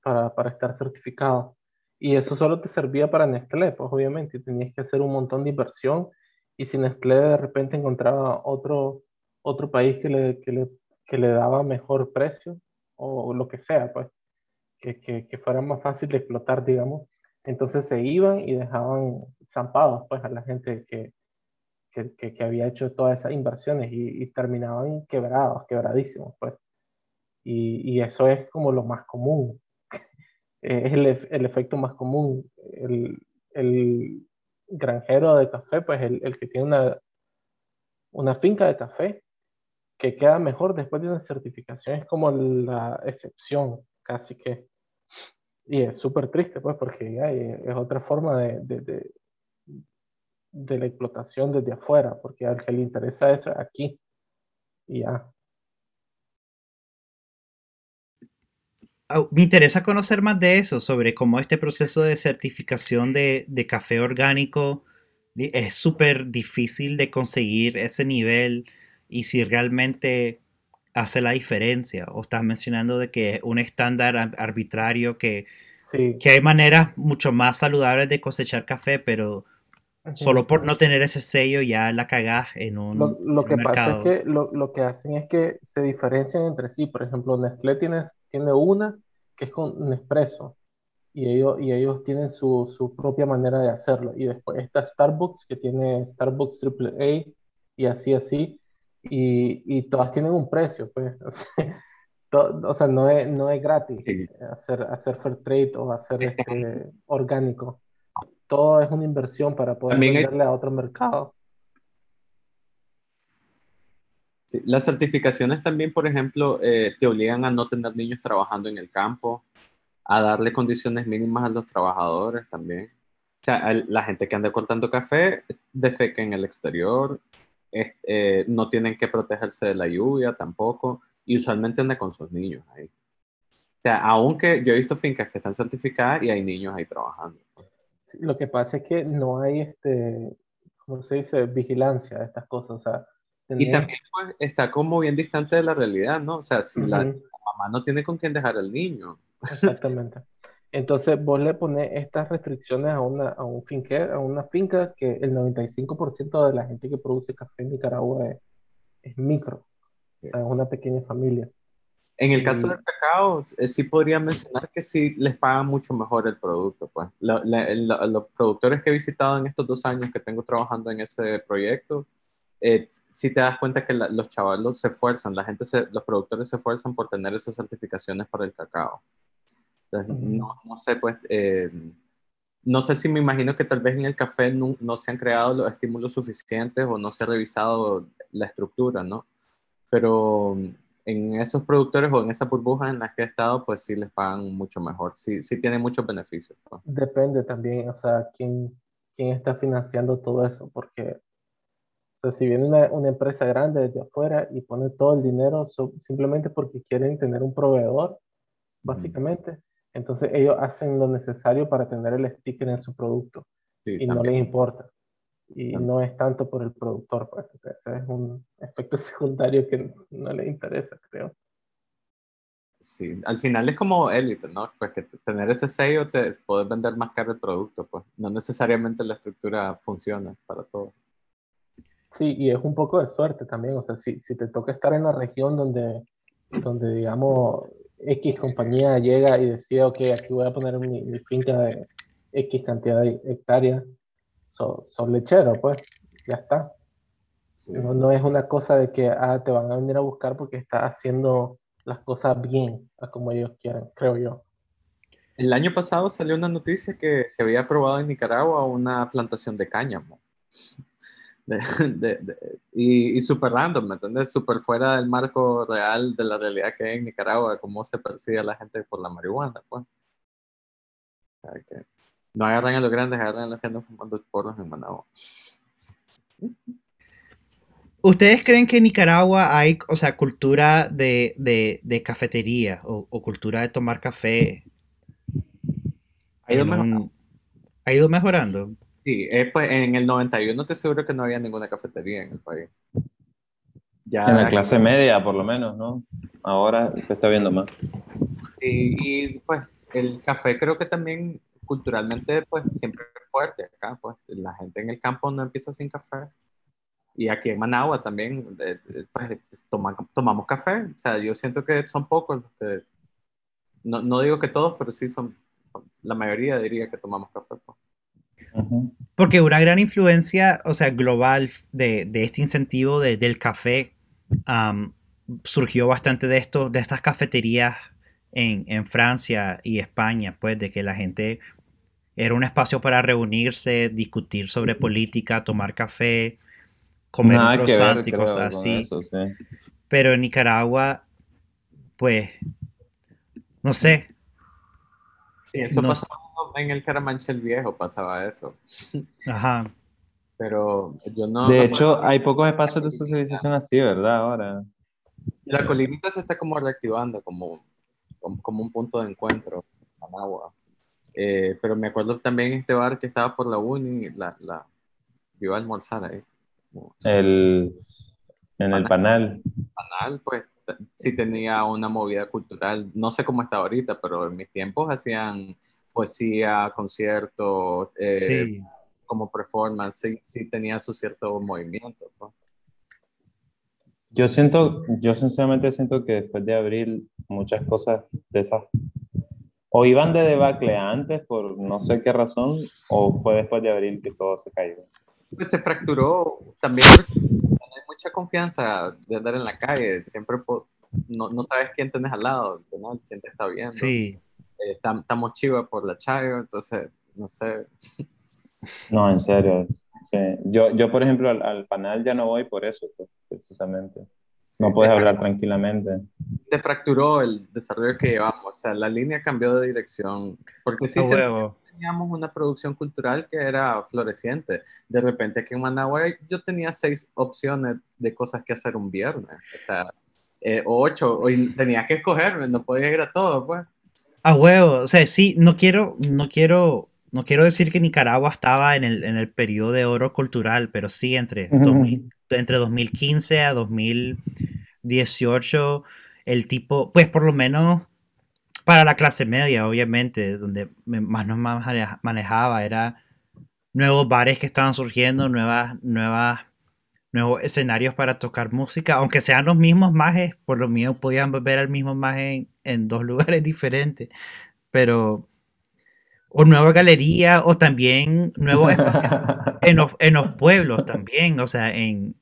para, para estar certificado. Y eso solo te servía para Nestlé, pues obviamente, tenías que hacer un montón de inversión y si Nestlé de repente encontraba otro, otro país que le, que le, que le daba mejor precio o lo que sea, pues, que, que, que, fuera más fácil de explotar, digamos. Entonces se iban y dejaban zampados, pues, a la gente que, que, había hecho todas esas inversiones y, y, terminaban quebrados, quebradísimos, pues. Y, y eso es como lo más común. es el, el, efecto más común. El, el, granjero de café, pues el, el que tiene una, una finca de café, que queda mejor después de una certificación, es como la excepción, casi que. Y es súper triste, pues, porque ya es otra forma de, de, la explotación desde afuera, porque al que le interesa eso es aquí. Y ya. Me interesa conocer más de eso, sobre cómo este proceso de certificación de, de café orgánico es súper difícil de conseguir ese nivel y si realmente hace la diferencia. O estás mencionando de que es un estándar arbitrario que, sí. que hay maneras mucho más saludables de cosechar café, pero solo por no tener ese sello ya la cagás en un Lo, lo que un pasa mercado. es que lo, lo que hacen es que se diferencian entre sí. Por ejemplo, Nestlé tiene, tiene una que es con Nespresso y ellos, y ellos tienen su, su propia manera de hacerlo. Y después está Starbucks que tiene Starbucks AAA y así, así. Y, y todas tienen un precio, pues. To- O sea, no es, no es gratis Sí. hacer, hacer fair trade o hacer este orgánico. Todo es una inversión para poder También hay- venderle a otro mercado. Sí, Las certificaciones también, por ejemplo, eh, te obligan a no tener niños trabajando en el campo, a darle condiciones mínimas a los trabajadores también. O sea, la gente que anda cortando café defeca en el exterior, es- eh, no tienen que protegerse de la lluvia tampoco, y usualmente anda con sus niños ahí. O sea, aunque yo he visto fincas que están certificadas y hay niños ahí trabajando. Sí, lo que pasa es que no hay, este, ¿cómo se dice? Vigilancia de estas cosas. O sea, Y también pues, está como bien distante de la realidad, ¿no? O sea, si la mamá no tiene con quién dejar al niño. exactamente. Entonces, vos le pones estas restricciones a una, a un finquero, a una finca que el 95% de la gente que produce café en Nicaragua es, es micro, es una pequeña familia. En el caso del cacao, eh, sí podría mencionar que sí les pagan mucho mejor el producto. Pues. Lo- la- lo- los productores que he visitado en estos dos años que tengo trabajando en ese proyecto, eh, sí te das cuenta que la- los chavalos se esfuerzan, la gente se- los productores se esfuerzan por tener esas certificaciones para el cacao. Entonces, no, no sé, pues, eh, no sé si me imagino que tal vez en el café no, no se han creado los estímulos suficientes o no se ha revisado la estructura, ¿no? Pero en esos productores o en esas burbujas en las que he estado, pues sí les pagan mucho mejor, sí, sí tienen muchos beneficios. Depende también, o sea, quién, quién está financiando todo eso, porque o sea, si viene una, una empresa grande desde afuera y pone todo el dinero so- simplemente porque quieren tener un proveedor, básicamente, entonces ellos hacen lo necesario para tener el sticker en su producto Sí, y no también. les importa. Y También. no es tanto por el productor, pues, o sea, ese es un efecto secundario que no les interesa, creo. Sí, al final es como élite, ¿no? Pues que tener ese sello te puedes vender más caro el producto, pues no necesariamente la estructura funciona para todo. Sí, y es un poco de suerte también, o sea, si, si te toca estar en la región donde, donde digamos, X compañía llega y decide, ok, aquí voy a poner mi, mi finca de X cantidad de hectáreas, son son lecheros, pues, ya está. Sí. No, no es una cosa de que ah, te van a venir a buscar porque estás haciendo las cosas bien, a como ellos quieren, creo yo. El año pasado salió una noticia que se había aprobado en Nicaragua una plantación de cáñamo. De- de- de- y, y súper random, ¿me entiendes? Súper fuera del marco real de la realidad que hay en Nicaragua, cómo se persigue a la gente por la marihuana, pues. No agarran a los grandes, agarran a los que andan fumando porros en Managua. ¿Ustedes creen que en Nicaragua hay, o sea, cultura de, de- de cafetería o, o cultura de tomar café? Ha ido mejorando. un- ha ido mejorando. Sí, eh, pues en el 91 te aseguro que no había ninguna cafetería en el país. Ya En la clase media, por lo menos, ¿no? Ahora se está viendo más. Y, y, pues el café creo que también culturalmente pues siempre es fuerte acá, pues la gente en el campo no empieza sin café. Y aquí en Managua también eh, pues, toma- tomamos café. O sea, yo siento que son pocos los que, no, no digo que todos, pero sí son, la mayoría diría que tomamos café. pues. Porque una gran influencia, o sea, global de, de este incentivo de- del café surgió bastante de esto, de estas cafeterías en, en Francia y España, pues de que la gente era un espacio para reunirse, discutir sobre política, tomar café, comer Nada un que ver, croissant y cosas así. eso, sí. Pero en Nicaragua, pues, no sé, Sí, eso No pasaba en el Caramanchel Viejo, pasaba eso. ajá. Pero yo no. De hecho, hay pocos espacios de socialización así, ¿verdad? Ahora. La colinita se está como reactivando como, como, como un punto de encuentro, Managua. Eh, pero me acuerdo también este bar que estaba por la uni, la, la, yo iba a almorzar ahí. El, en el panel. Canal, pues sí tenía una movida cultural, no sé cómo está ahorita, pero en mis tiempos hacían poesía, conciertos, eh, Sí. como performance, sí, sí tenía su cierto movimiento. pues. Yo siento, yo sinceramente siento que después de abril muchas cosas de esas o iban de debacle antes por no sé qué razón o fue después de abril que todo se cayó. Pues se fracturó también no hay mucha confianza de andar en la calle, siempre no, no sabes quién tenés al lado, ¿no? quién te está viendo. Sí. Eh, tam- estamos chivas por la chayo, entonces, no sé. No, en serio. sí. Yo, yo, por ejemplo, al, al panel ya no voy por eso, pues, precisamente. No puedes hablar tranquilamente. Se fracturó el desarrollo que llevamos, o sea, la línea cambió de dirección, porque sí teníamos una producción cultural que era floreciente. De repente aquí en Managua yo tenía seis opciones de cosas que hacer un viernes, o sea, eh, o ocho, y tenía que escoger, no podía ir a todo, pues. A huevo, o sea, sí, no quiero, no quiero, no quiero decir que Nicaragua estaba en el, en el periodo de oro cultural, pero sí entre, 2000 entre 2015 a 2018, el tipo, pues por lo menos para la clase media, obviamente, donde más nos maneja- manejaba, era nuevos bares que estaban surgiendo, nuevas, nuevas, nuevos escenarios para tocar música, aunque sean los mismos majes, por lo mío podían ver al mismo maje en, en dos lugares diferentes, pero o nueva galería o también nuevos espacios en los, en los pueblos también, o sea, en,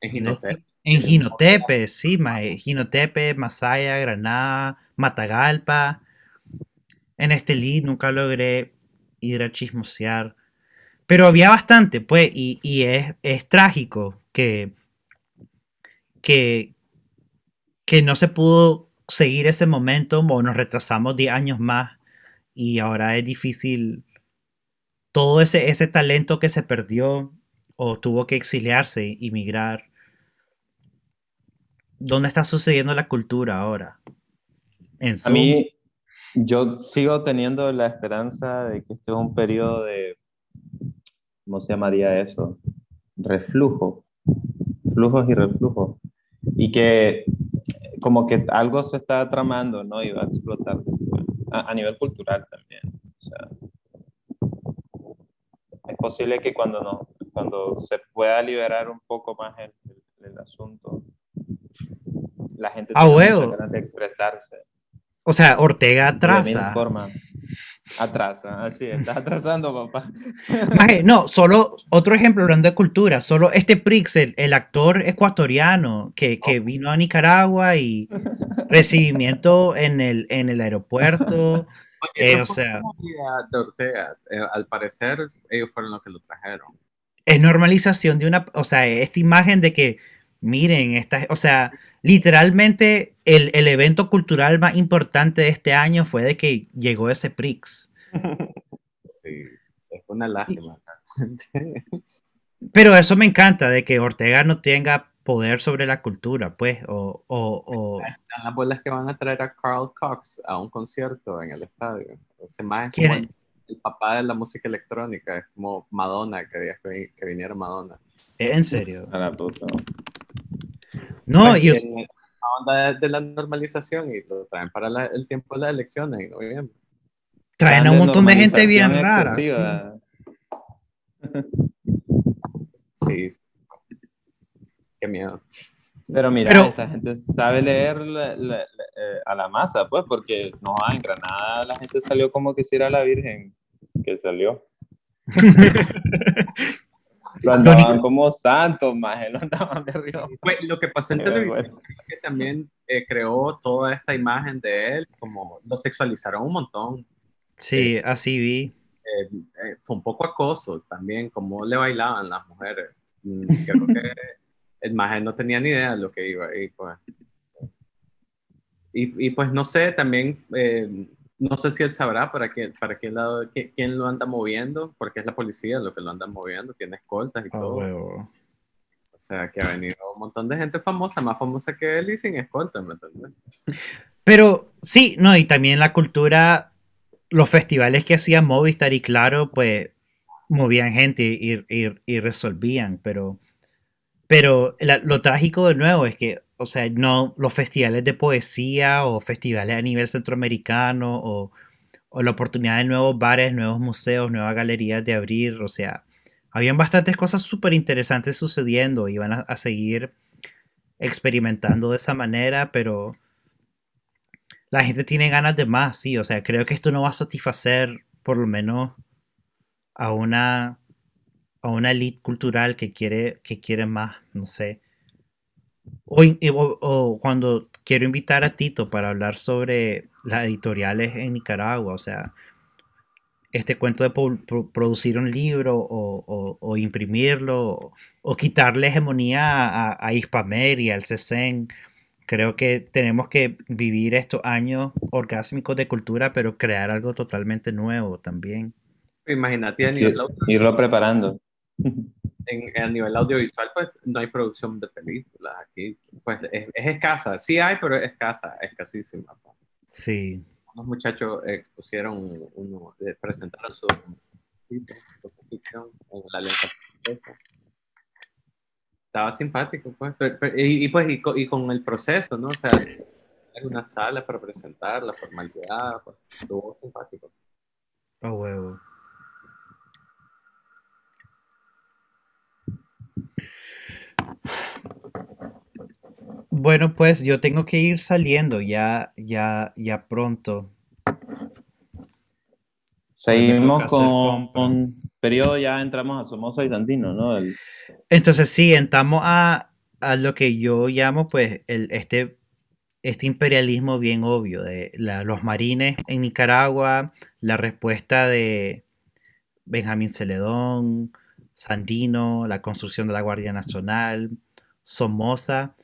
En Ginotep. en Jinotepe, sí, mae, Jinotepe, Masaya, Granada, Matagalpa. En Estelí nunca logré ir a chismosear. Pero había bastante, pues, y, y es, es trágico que, que, que no se pudo seguir ese momento o nos retrasamos 10 años más y ahora es difícil todo ese, ese talento que se perdió o tuvo que exiliarse y migrar. ¿Dónde está sucediendo la cultura ahora? En A mí, yo sigo teniendo la esperanza de que este es un periodo de, ¿cómo se llamaría eso? Reflujo, flujos y reflujos. Y que como que algo se está tramando, ¿no? Y va a explotar. A, a nivel cultural también. O sea, es posible que cuando, no, cuando se pueda liberar un poco más el, el- el asunto, la gente Ah, tenga huevo. ganas de expresarse. O sea, Ortega misma atrasa. así, estás atrasando, papá. Maje, no, solo otro ejemplo hablando de cultura, solo este Prix, el, el actor ecuatoriano que, que vino a Nicaragua y recibimiento en el, en el aeropuerto. Eh, o sea- de Ortega. Eh, al parecer, ellos fueron los que lo trajeron. es normalización de una, o sea, esta imagen de que, miren, esta, o sea, literalmente el, el evento cultural más importante de este año fue de que llegó ese Prix. Sí, es una lástima. Pero eso me encanta, de que Ortega no tenga poder sobre la cultura, pues, o, o, o- Están las bolas que van a traer a Carl Cox a un concierto en el estadio. Ese más es ¿Quién como el, el papá de la música electrónica, es como Madonna, que querías que, vi- que viniera Madonna. en serio. A la puta. No, y, Pues, en la onda de, de la normalización y lo traen para la- el tiempo de las elecciones en noviembre. traen a un montón de gente bien rara. sí. Sí. sí. Qué miedo. Pero mira, Pero- esta gente sabe leer la- la- la- eh, a la masa, pues, porque no, en Granada la gente salió como que si era la Virgen que salió. Lo andaban como santo, más lo andaban de arriba. Pues, lo que pasó en televisión es que también eh, creó toda esta imagen de él, como lo sexualizaron un montón. Sí, así vi. Eh, eh, fue un poco acoso también, como le bailaban las mujeres. Mm, creo que el maje no tenía ni idea de lo que iba. Y pues, y, y pues no sé, también, eh, no sé si él sabrá para quién, para quién, lado, quién, lo anda moviendo, porque es la policía lo que lo anda moviendo, tiene escoltas y todo. huevo. O sea, que ha venido un montón de gente famosa, más famosa que él y sin escoltas, ¿me entiendes? Pero sí, no, y también la cultura, los festivales que hacían Movistar y Claro, pues movían gente y, y- y resolvían, pero, pero la- lo trágico de nuevo es que, o sea, no los festivales de poesía o festivales a nivel centroamericano o, la oportunidad de nuevos bares, nuevos museos, nuevas galerías de abrir, o sea, habían bastantes cosas súper interesantes sucediendo y van a, a seguir experimentando de esa manera, pero la gente tiene ganas de más, sí, o sea, creo que esto no va a satisfacer por lo menos a una a una elite cultural que quiere que quiere más, no sé. O, o- o cuando quiero invitar a Tito para hablar sobre las editoriales en Nicaragua, o sea, este cuento de producir un libro o, o- o imprimirlo o, o quitarle hegemonía a, a Hispamer y al CESEN. Creo que tenemos que vivir estos años orgásmicos de cultura, pero crear algo totalmente nuevo también. Imagínate Irlo preparando. en- a nivel audiovisual, pues no hay producción de películas aquí. Pues es, es escasa, sí hay, pero es escasa, escasísima. pues. Sí. unos muchachos expusieron, uno, eh, presentaron su ficción en la lenta. Estaba simpático, pues. Pero- pero- y, y, pues, y, co- y con el proceso, ¿no? O sea, una sala para presentar, la formalidad, pues, estuvo simpático. A huevo. Bueno, pues yo tengo que ir saliendo ya, ya, ya pronto. Seguimos con, con periodo, ya entramos a Somoza y Santino, ¿no? El- Entonces sí, entramos a, a lo que yo llamo pues el, este, este imperialismo bien obvio de la- los marines en Nicaragua, la respuesta de Benjamín Celedón, Sandino, la construcción de la Guardia Nacional, Somoza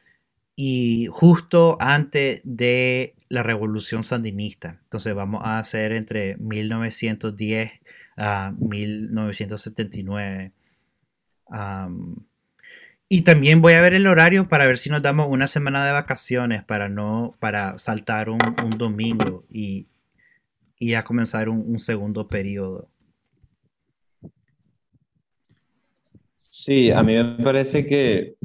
y justo antes de la revolución sandinista. Entonces vamos a hacer entre 1910 a 1979. Am, y también voy a ver el horario para ver si nos damos una semana de vacaciones para no para saltar un, domingo y, y ya comenzar un, un segundo periodo. Sí, a mí me parece que